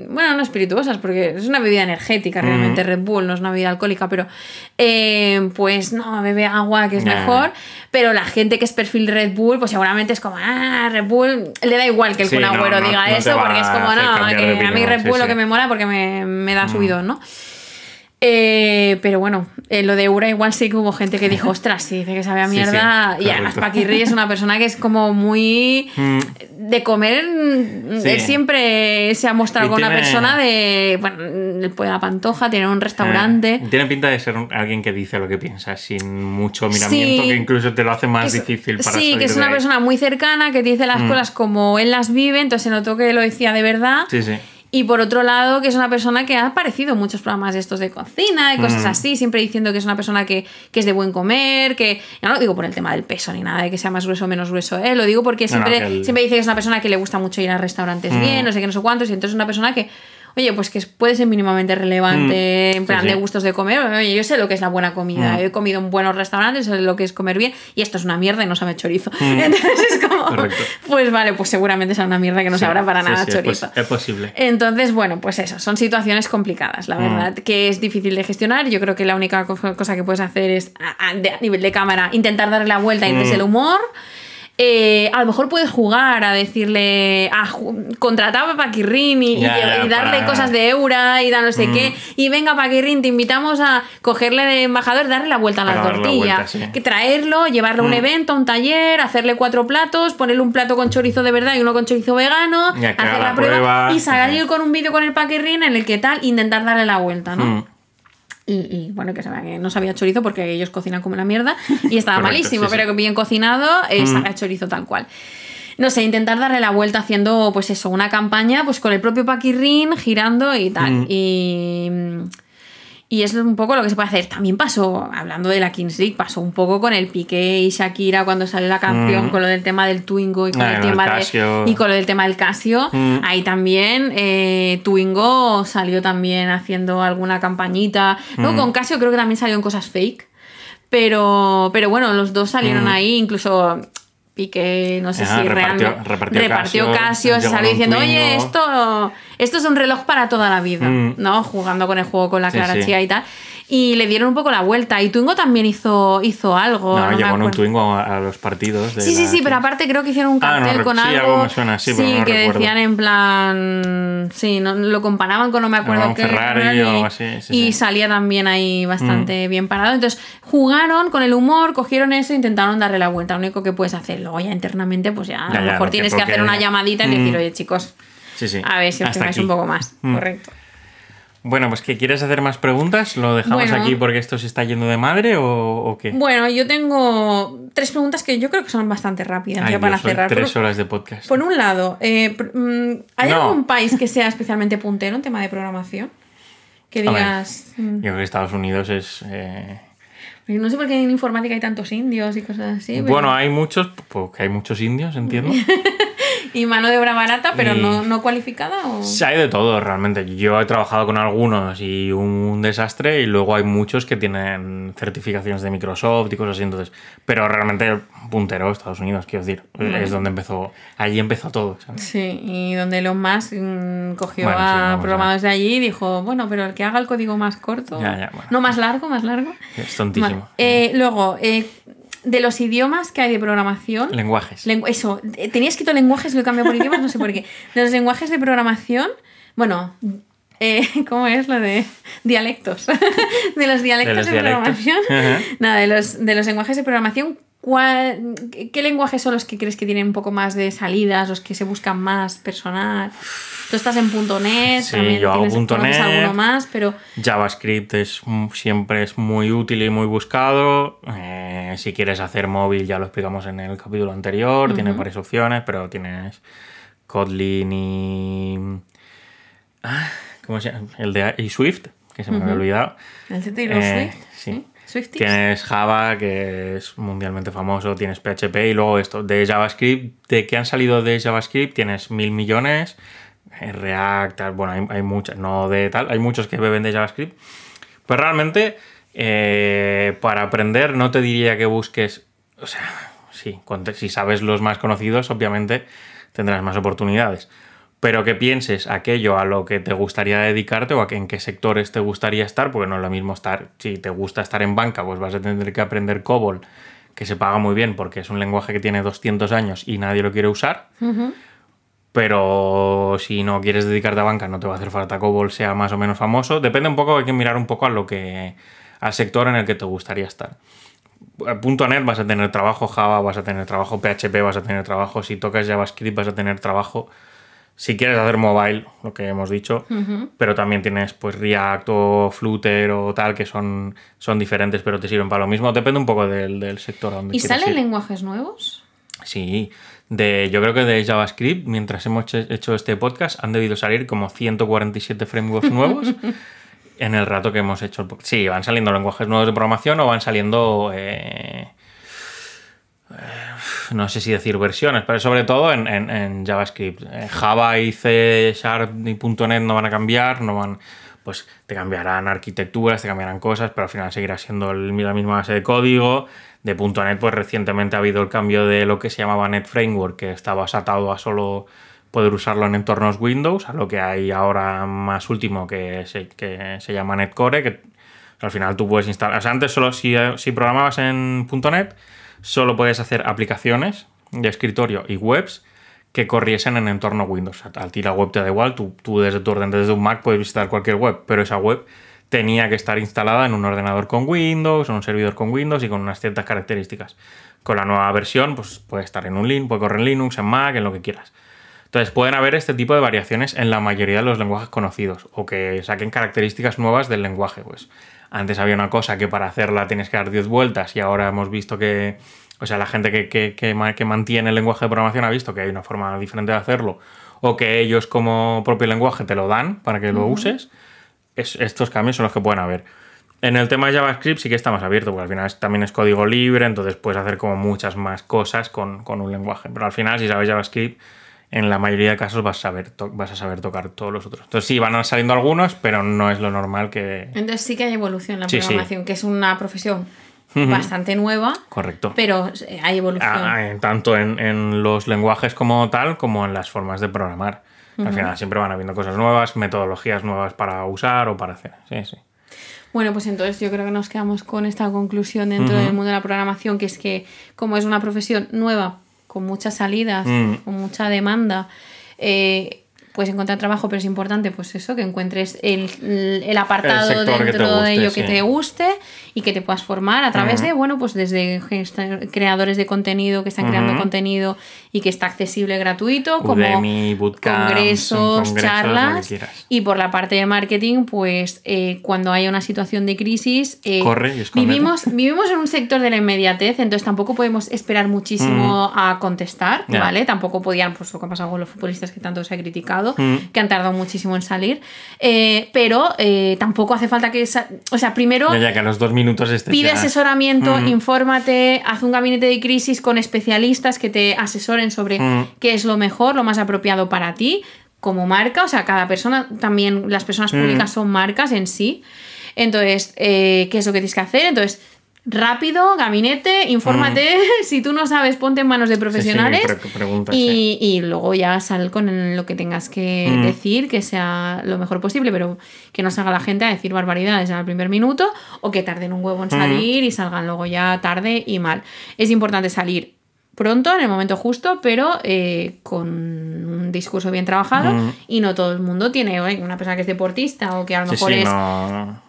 Speaker 1: Bueno, no espirituosas, porque es una bebida energética realmente Red Bull, no es una bebida alcohólica, pero eh, pues no, bebe agua que es
Speaker 2: Nah.
Speaker 1: mejor. Pero la gente que es perfil Red Bull, pues seguramente es como, ah, Red Bull, le da igual que el
Speaker 2: Sí,
Speaker 1: Kun
Speaker 2: no,
Speaker 1: Agüero
Speaker 2: no-
Speaker 1: diga
Speaker 2: no
Speaker 1: eso, porque es como, no, que a mí Red
Speaker 2: sí,
Speaker 1: Bull lo
Speaker 2: sí.
Speaker 1: que me mola porque me, me da subidón, ¿no? Eh, pero bueno, eh, lo de Eura igual sí que hubo gente que dijo, ostras, sí, dice que sabe a
Speaker 2: Sí, sí,
Speaker 1: mierda. y además. Paquirri es una persona que es como muy...
Speaker 2: Mm,
Speaker 1: De comer, mm,
Speaker 2: Sí.
Speaker 1: él siempre se ha mostrado como una persona de... Bueno, el Puebla la Pantoja, tiene un restaurante.
Speaker 2: eh, tiene pinta de ser alguien que dice lo que piensa sin mucho miramiento, que incluso te lo hace más
Speaker 1: es-
Speaker 2: difícil para
Speaker 1: Sí, que es una persona muy cercana, que dice las
Speaker 2: Mm.
Speaker 1: cosas como él las vive, entonces se notó que lo decía de verdad.
Speaker 2: Sí, sí.
Speaker 1: Y por otro lado, que es una persona que ha aparecido en muchos programas de estos de cocina y cosas
Speaker 2: Mm.
Speaker 1: así, siempre diciendo que es una persona que, que es de buen comer, que ya no lo digo por el tema del peso ni nada, de que sea más grueso o menos grueso, ¿eh? lo digo porque
Speaker 2: No, no,
Speaker 1: siempre,
Speaker 2: el-
Speaker 1: siempre dice que es una persona que le gusta mucho ir a restaurantes
Speaker 2: Mm.
Speaker 1: bien, no sé qué, no sé cuántos, y entonces es una persona que, oye, pues que puede ser mínimamente relevante
Speaker 2: Mm.
Speaker 1: en plan
Speaker 2: Sí, sí.
Speaker 1: de gustos de comer, oye, yo sé lo que es la buena comida,
Speaker 2: Mm.
Speaker 1: he comido en buenos restaurantes, sé lo que es comer bien, y esto es una mierda y no sabe chorizo.
Speaker 2: Mm.
Speaker 1: Entonces es como,
Speaker 2: Correcto.
Speaker 1: pues vale, pues seguramente será una mierda que no
Speaker 2: Sí,
Speaker 1: sabrá para nada
Speaker 2: es
Speaker 1: chorizo.
Speaker 2: es posible.
Speaker 1: Entonces, bueno, pues eso, son situaciones complicadas, la verdad, que es difícil de gestionar. Yo creo que la única co- cosa que puedes hacer es, a, a- de- a nivel de cámara, intentar darle la vuelta y desde el humor. Eh, a lo mejor puedes jugar a decirle, a ju- contratar a Paquirrín y, darle
Speaker 2: para-
Speaker 1: cosas de Eura y da no sé
Speaker 2: Mm.
Speaker 1: qué. Y venga, Paquirrín, te invitamos a cogerle de embajador, darle la vuelta a la tortilla.
Speaker 2: sí.
Speaker 1: Que traerlo, llevarlo a un
Speaker 2: Mm.
Speaker 1: evento, a un taller, hacerle cuatro platos, ponerle un plato con chorizo de verdad y uno con chorizo vegano,
Speaker 2: a
Speaker 1: hacer la prueba,
Speaker 2: prueba,
Speaker 1: y salir con un vídeo con el paquirrín en el que tal, intentar darle la vuelta, ¿no?
Speaker 2: Mm.
Speaker 1: Y, y, bueno, que vea que no sabía chorizo porque ellos cocinan como la mierda y estaba
Speaker 2: Correcto,
Speaker 1: malísimo,
Speaker 2: sí, sí.
Speaker 1: pero que bien cocinado eh,
Speaker 2: Mm.
Speaker 1: sabe a chorizo tal cual. No sé, intentar darle la vuelta haciendo, pues eso, una campaña pues con el propio paquirrín girando y tal.
Speaker 2: Mm.
Speaker 1: Y. Y es un poco lo que se puede hacer. También pasó, hablando de la Kings League, pasó un poco con el Piqué y Shakira cuando salió la canción,
Speaker 2: Mm.
Speaker 1: con lo del tema del Twingo y con
Speaker 2: Ah,
Speaker 1: el tema de,
Speaker 2: Casio.
Speaker 1: y con lo del tema del Casio.
Speaker 2: Mm.
Speaker 1: Ahí también eh, Twingo salió también haciendo alguna campañita. Luego
Speaker 2: Mm.
Speaker 1: con Casio creo que también salió en cosas fake. Pero, pero bueno, los dos salieron ahí, incluso Piqué, no sé
Speaker 2: Ah,
Speaker 1: si
Speaker 2: repartió-
Speaker 1: realmente
Speaker 2: repartió
Speaker 1: repartió
Speaker 2: Casio,
Speaker 1: Casio, se salió diciendo, oye,
Speaker 2: Twingo".
Speaker 1: esto, esto es un reloj para toda la vida,
Speaker 2: Mm.
Speaker 1: ¿no? Jugando con el juego con la
Speaker 2: Sí,
Speaker 1: Clara
Speaker 2: sí.
Speaker 1: Chía y tal. Y le dieron un poco la vuelta. Y Twingo también hizo, hizo algo.
Speaker 2: No,
Speaker 1: no
Speaker 2: un. Twingo a, a los partidos. De
Speaker 1: Sí, sí,
Speaker 2: la
Speaker 1: sí, pero aparte creo que hicieron un
Speaker 2: Ah, no,
Speaker 1: cartel con
Speaker 2: sí,
Speaker 1: algo.
Speaker 2: algo me suena, sí, pero no
Speaker 1: que
Speaker 2: recuerdo.
Speaker 1: decían en plan. Sí, no, lo comparaban con no me acuerdo qué.
Speaker 2: Ferrari
Speaker 1: y,
Speaker 2: o así, sí,
Speaker 1: y.
Speaker 2: Mm.
Speaker 1: salía también ahí bastante bien parado. Entonces jugaron con el humor, cogieron eso e intentaron darle la vuelta. Lo único que puedes hacer. Luego ya internamente, pues ya, a lo mejor tienes
Speaker 2: que
Speaker 1: hacer una llamadita y
Speaker 2: Mm.
Speaker 1: decir, oye, chicos,
Speaker 2: Sí, sí.
Speaker 1: a ver si os fijáis un poco más.
Speaker 2: Mm.
Speaker 1: Correcto.
Speaker 2: Bueno, pues que quieres hacer más preguntas, ¿lo dejamos
Speaker 1: Bueno.
Speaker 2: aquí porque esto se está yendo de madre o, o qué?
Speaker 1: Bueno, yo tengo tres preguntas que yo creo que son bastante rápidas
Speaker 2: Ay,
Speaker 1: ya para cerrar.
Speaker 2: tres
Speaker 1: Por-
Speaker 2: horas de podcast.
Speaker 1: Por un lado, eh, mm, ¿hay
Speaker 2: No.
Speaker 1: algún país que sea especialmente puntero en tema de programación? Que
Speaker 2: ver,
Speaker 1: digas. mm,
Speaker 2: Yo creo que Estados Unidos es... eh,
Speaker 1: No sé por qué en informática hay tantos indios y cosas así. pero-
Speaker 2: Bueno, hay muchos, porque hay muchos indios, entiendo.
Speaker 1: Y mano de obra barata, pero
Speaker 2: Y-
Speaker 1: no, no cualificada. ¿o?
Speaker 2: Sí, hay de todo realmente. Yo he trabajado con algunos y un desastre y luego hay muchos que tienen certificaciones de Microsoft y cosas así. Entonces, pero realmente puntero Estados Unidos, quiero decir, es donde empezó, allí empezó todo. ¿sabes?
Speaker 1: Sí, y donde Elon Musk mm, cogió
Speaker 2: Bueno, sí,
Speaker 1: a programadores de allí y dijo, bueno, pero el que haga el código más corto.
Speaker 2: Ya, ya, bueno.
Speaker 1: No, más largo, más largo.
Speaker 2: Es tontísimo.
Speaker 1: Eh, luego, eh, de los idiomas que hay de programación.
Speaker 2: Lenguajes.
Speaker 1: Lengu- eso, eh, tenía escrito lenguajes, lo he cambiado por idiomas, no sé por qué. De los lenguajes de programación, bueno, eh, ¿cómo es lo de dialectos? de los dialectos de,
Speaker 2: los dialectos.
Speaker 1: programación.
Speaker 2: Ajá.
Speaker 1: Nada, de los, de los lenguajes de programación, ¿cuál- qué, qué lenguajes son los que crees que tienen un poco más de salidas, los que se buscan más personal? Tú estás en .NET,
Speaker 2: Sí,
Speaker 1: también
Speaker 2: yo hago
Speaker 1: tienes- conoces
Speaker 2: .NET.
Speaker 1: alguno más, pero
Speaker 2: JavaScript es, mm, siempre es muy útil y muy buscado. Eh, si quieres hacer móvil, ya lo explicamos en el capítulo anterior. Tiene varias opciones, pero tienes Kotlin y. Ah, ¿Cómo se llama? El de y Swift, que se me había olvidado.
Speaker 1: el los
Speaker 2: Eh,
Speaker 1: Swift,
Speaker 2: sí.
Speaker 1: Swifties.
Speaker 2: Tienes Java, que es mundialmente famoso, tienes PHP y luego esto, de JavaScript, de que han salido de JavaScript, tienes mil millones, eh, React, bueno, hay, hay muchas, no de tal, hay muchos que beben de JavaScript. Pues realmente, eh, para aprender, no te diría que busques, o sea, sí, si sabes los más conocidos, obviamente tendrás más oportunidades. Pero que pienses aquello a lo que te gustaría dedicarte o a que- en qué sectores te gustaría estar, porque no es lo mismo estar, si te gusta estar en banca, pues vas a tener que aprender COBOL, que se paga muy bien porque es un lenguaje que tiene 200 años y nadie lo quiere usar. Pero si no quieres dedicarte a banca, no te va a hacer falta COBOL sea más o menos famoso. Depende un poco, hay que mirar un poco a lo que al sector en el que te gustaría estar. Punto .NET vas a tener trabajo, Java vas a tener trabajo, PHP vas a tener trabajo, si tocas JavaScript vas a tener trabajo. Si quieres hacer mobile, lo que hemos dicho, pero también tienes pues React o Flutter o tal, que son, son diferentes, pero te sirven para lo mismo. Depende un poco del, del sector. a donde
Speaker 1: ¿Y salen
Speaker 2: ir.
Speaker 1: lenguajes nuevos?
Speaker 2: Sí, de, yo creo que de JavaScript, mientras hemos he- hecho este podcast, han debido salir como 147 frameworks nuevos en el rato que hemos hecho el podcast. Sí, van saliendo lenguajes nuevos de programación o van saliendo... eh, eh, no sé si decir versiones, pero sobre todo en, en- en JavaScript. Eh, Java y C Sharp y .NET no van a cambiar, no van... Pues te cambiarán arquitecturas, te cambiarán cosas, pero al final seguirá siendo la misma base de código. De .NET, pues recientemente ha habido el cambio de lo que se llamaba Net Framework, que estaba atado a solo poder usarlo en entornos Windows, a lo que hay ahora más último que se, que se llama Netcore, que al final tú puedes instalar. O sea, antes solo si, si programabas en .NET, solo puedes hacer aplicaciones de escritorio y webs que corriesen en entorno Windows. O sea, a ti la web te da igual, tú, tú desde tu orden, desde un Mac puedes visitar cualquier web, pero esa web tenía que estar instalada en un ordenador con Windows, en un servidor con Windows y con unas ciertas características. Con la nueva versión, pues puede estar en un Linux, puede correr en Linux, en Mac, en lo que quieras. Entonces pueden haber este tipo de variaciones en la mayoría de los lenguajes conocidos o que saquen características nuevas del lenguaje. Pues antes había una cosa que para hacerla tienes que dar 10 vueltas y ahora hemos visto que, o sea, la gente que, que, que que mantiene el lenguaje de programación ha visto que hay una forma diferente de hacerlo o que ellos como propio lenguaje te lo dan para que lo uses. Es- estos cambios son los que pueden haber. En el tema de JavaScript sí que está más abierto, porque al final es- también es código libre, entonces puedes hacer como muchas más cosas con, con un lenguaje. Pero al final, si sabes JavaScript, en la mayoría de casos vas a saber, vas a saber tocar todos los otros. Entonces sí, van saliendo algunos, pero no es lo normal que...
Speaker 1: Entonces sí que hay evolución en la
Speaker 2: Sí, sí.
Speaker 1: programación, que es una profesión bastante nueva,
Speaker 2: Correcto.
Speaker 1: pero eh, hay evolución.
Speaker 2: Ah, en- tanto en, en los lenguajes como tal, como en las formas de programar. Al final siempre van habiendo cosas nuevas, metodologías nuevas para usar o para hacer. Sí, sí.
Speaker 1: Bueno, pues entonces yo creo que nos quedamos con esta conclusión dentro del mundo de la programación, que es que como es una profesión nueva, con muchas salidas,
Speaker 2: Mm.
Speaker 1: con mucha demanda, eh, puedes encontrar trabajo, pero es importante pues eso, que encuentres el, el apartado
Speaker 2: El
Speaker 1: dentro de ello que te guste y que te puedas formar a través de, bueno, pues desde creadores de contenido que están creando contenido y que está accesible gratuito, como
Speaker 2: bootcamps,
Speaker 1: congresos, charlas y por la parte de marketing, pues eh, cuando haya una situación de crisis, eh,
Speaker 2: Corre y
Speaker 1: vivimos, vivimos en un sector de la inmediatez, entonces tampoco podemos esperar muchísimo a contestar. ¿vale? Tampoco podían, pues lo que ha pasado con los futbolistas que tanto se ha criticado,
Speaker 2: Mm.
Speaker 1: que han tardado muchísimo en salir, eh, pero tampoco hace falta que, o sea, primero...
Speaker 2: Ya, ya que a los dos minutos estés
Speaker 1: Pide
Speaker 2: ya-
Speaker 1: asesoramiento,
Speaker 2: Mm.
Speaker 1: infórmate, haz un gabinete de crisis con especialistas que te asesoren sobre
Speaker 2: Mm.
Speaker 1: qué es lo mejor, lo más apropiado para ti como marca. O sea, cada persona, también las personas
Speaker 2: Mm.
Speaker 1: públicas son marcas en sí. Entonces, eh, ¿qué es lo que tienes que hacer? Entonces, rápido, gabinete, infórmate. Si tú no sabes, ponte en manos de
Speaker 2: Mm. Sí, sí,
Speaker 1: profesionales. y, luego ya sal con lo que tengas que
Speaker 2: Mm.
Speaker 1: decir, que sea lo mejor posible, pero que no salga la gente a decir barbaridades al primer minuto o que tarden un huevo en salir y salgan luego ya tarde y mal. Es importante salir pronto, en el momento justo, pero eh, con un discurso bien trabajado
Speaker 2: Mm.
Speaker 1: y no todo el mundo tiene oye, una persona que es deportista o que a lo
Speaker 2: Sí,
Speaker 1: mejor
Speaker 2: sí,
Speaker 1: es
Speaker 2: no, no.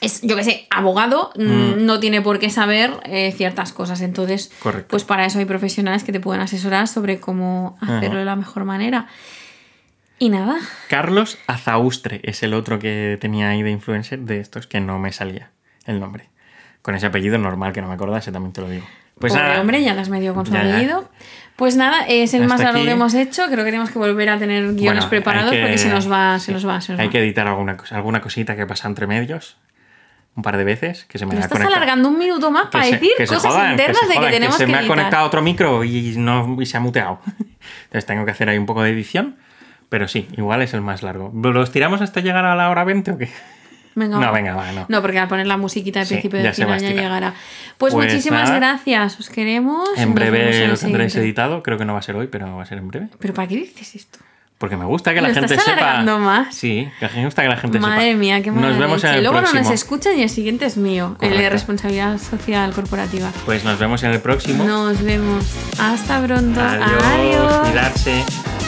Speaker 1: es, yo qué sé, abogado, mm, no tiene por qué saber eh, ciertas cosas. Entonces,
Speaker 2: Correcto.
Speaker 1: pues para eso hay profesionales que te pueden asesorar sobre cómo hacerlo de la mejor manera. Y nada,
Speaker 2: Carlos Azaustre es el otro que tenía ahí de influencer de estos que no me salía el nombre. Con ese apellido normal que no me acordase, también te lo digo. Pues
Speaker 1: pobre
Speaker 2: nada,
Speaker 1: hombre, ya las medio con su
Speaker 2: Ya, ya.
Speaker 1: apellido. Pues nada, es el
Speaker 2: Hasta
Speaker 1: más largo
Speaker 2: aquí.
Speaker 1: que hemos hecho. Creo que tenemos que volver a tener guiones
Speaker 2: bueno,
Speaker 1: preparados
Speaker 2: que-
Speaker 1: porque se nos va, se
Speaker 2: sí,
Speaker 1: nos va, se nos
Speaker 2: Hay
Speaker 1: va.
Speaker 2: que editar alguna, cosa, alguna cosita que pasa entre medios. Un par de veces que se me ha
Speaker 1: estás
Speaker 2: conectado.
Speaker 1: alargando un minuto más para
Speaker 2: se-
Speaker 1: decir
Speaker 2: que se
Speaker 1: cosas
Speaker 2: jodan,
Speaker 1: internas
Speaker 2: se
Speaker 1: de que
Speaker 2: jodan,
Speaker 1: tenemos que,
Speaker 2: se me ha
Speaker 1: editar.
Speaker 2: conectado otro micro y, no, y se ha muteado. Entonces tengo que hacer ahí un poco de edición. Pero sí, igual es el más largo. ¿Los tiramos hasta llegar a la hora 20 o qué?
Speaker 1: Venga,
Speaker 2: No,
Speaker 1: va.
Speaker 2: venga, va, no.
Speaker 1: No, porque al poner la musiquita de
Speaker 2: Sí,
Speaker 1: principio y
Speaker 2: ya
Speaker 1: de
Speaker 2: se va a
Speaker 1: final ya llegará. Pues,
Speaker 2: Pues
Speaker 1: muchísimas
Speaker 2: nada.
Speaker 1: gracias, os queremos.
Speaker 2: En breve lo tendréis editado. Creo que no va a ser hoy, pero va a ser en breve.
Speaker 1: ¿Pero para qué dices esto?
Speaker 2: Porque me gusta que la gente sepa.
Speaker 1: más.
Speaker 2: Sí, que me gusta que la gente sepa.
Speaker 1: Madre mía, qué mala
Speaker 2: Nos vemos en el
Speaker 1: Luego
Speaker 2: próximo.
Speaker 1: no nos escuchan y el siguiente es mío, el de responsabilidad social corporativa.
Speaker 2: Pues nos vemos en el próximo.
Speaker 1: Nos vemos. Hasta pronto.
Speaker 2: Adiós.
Speaker 1: Adiós.
Speaker 2: Cuidarse.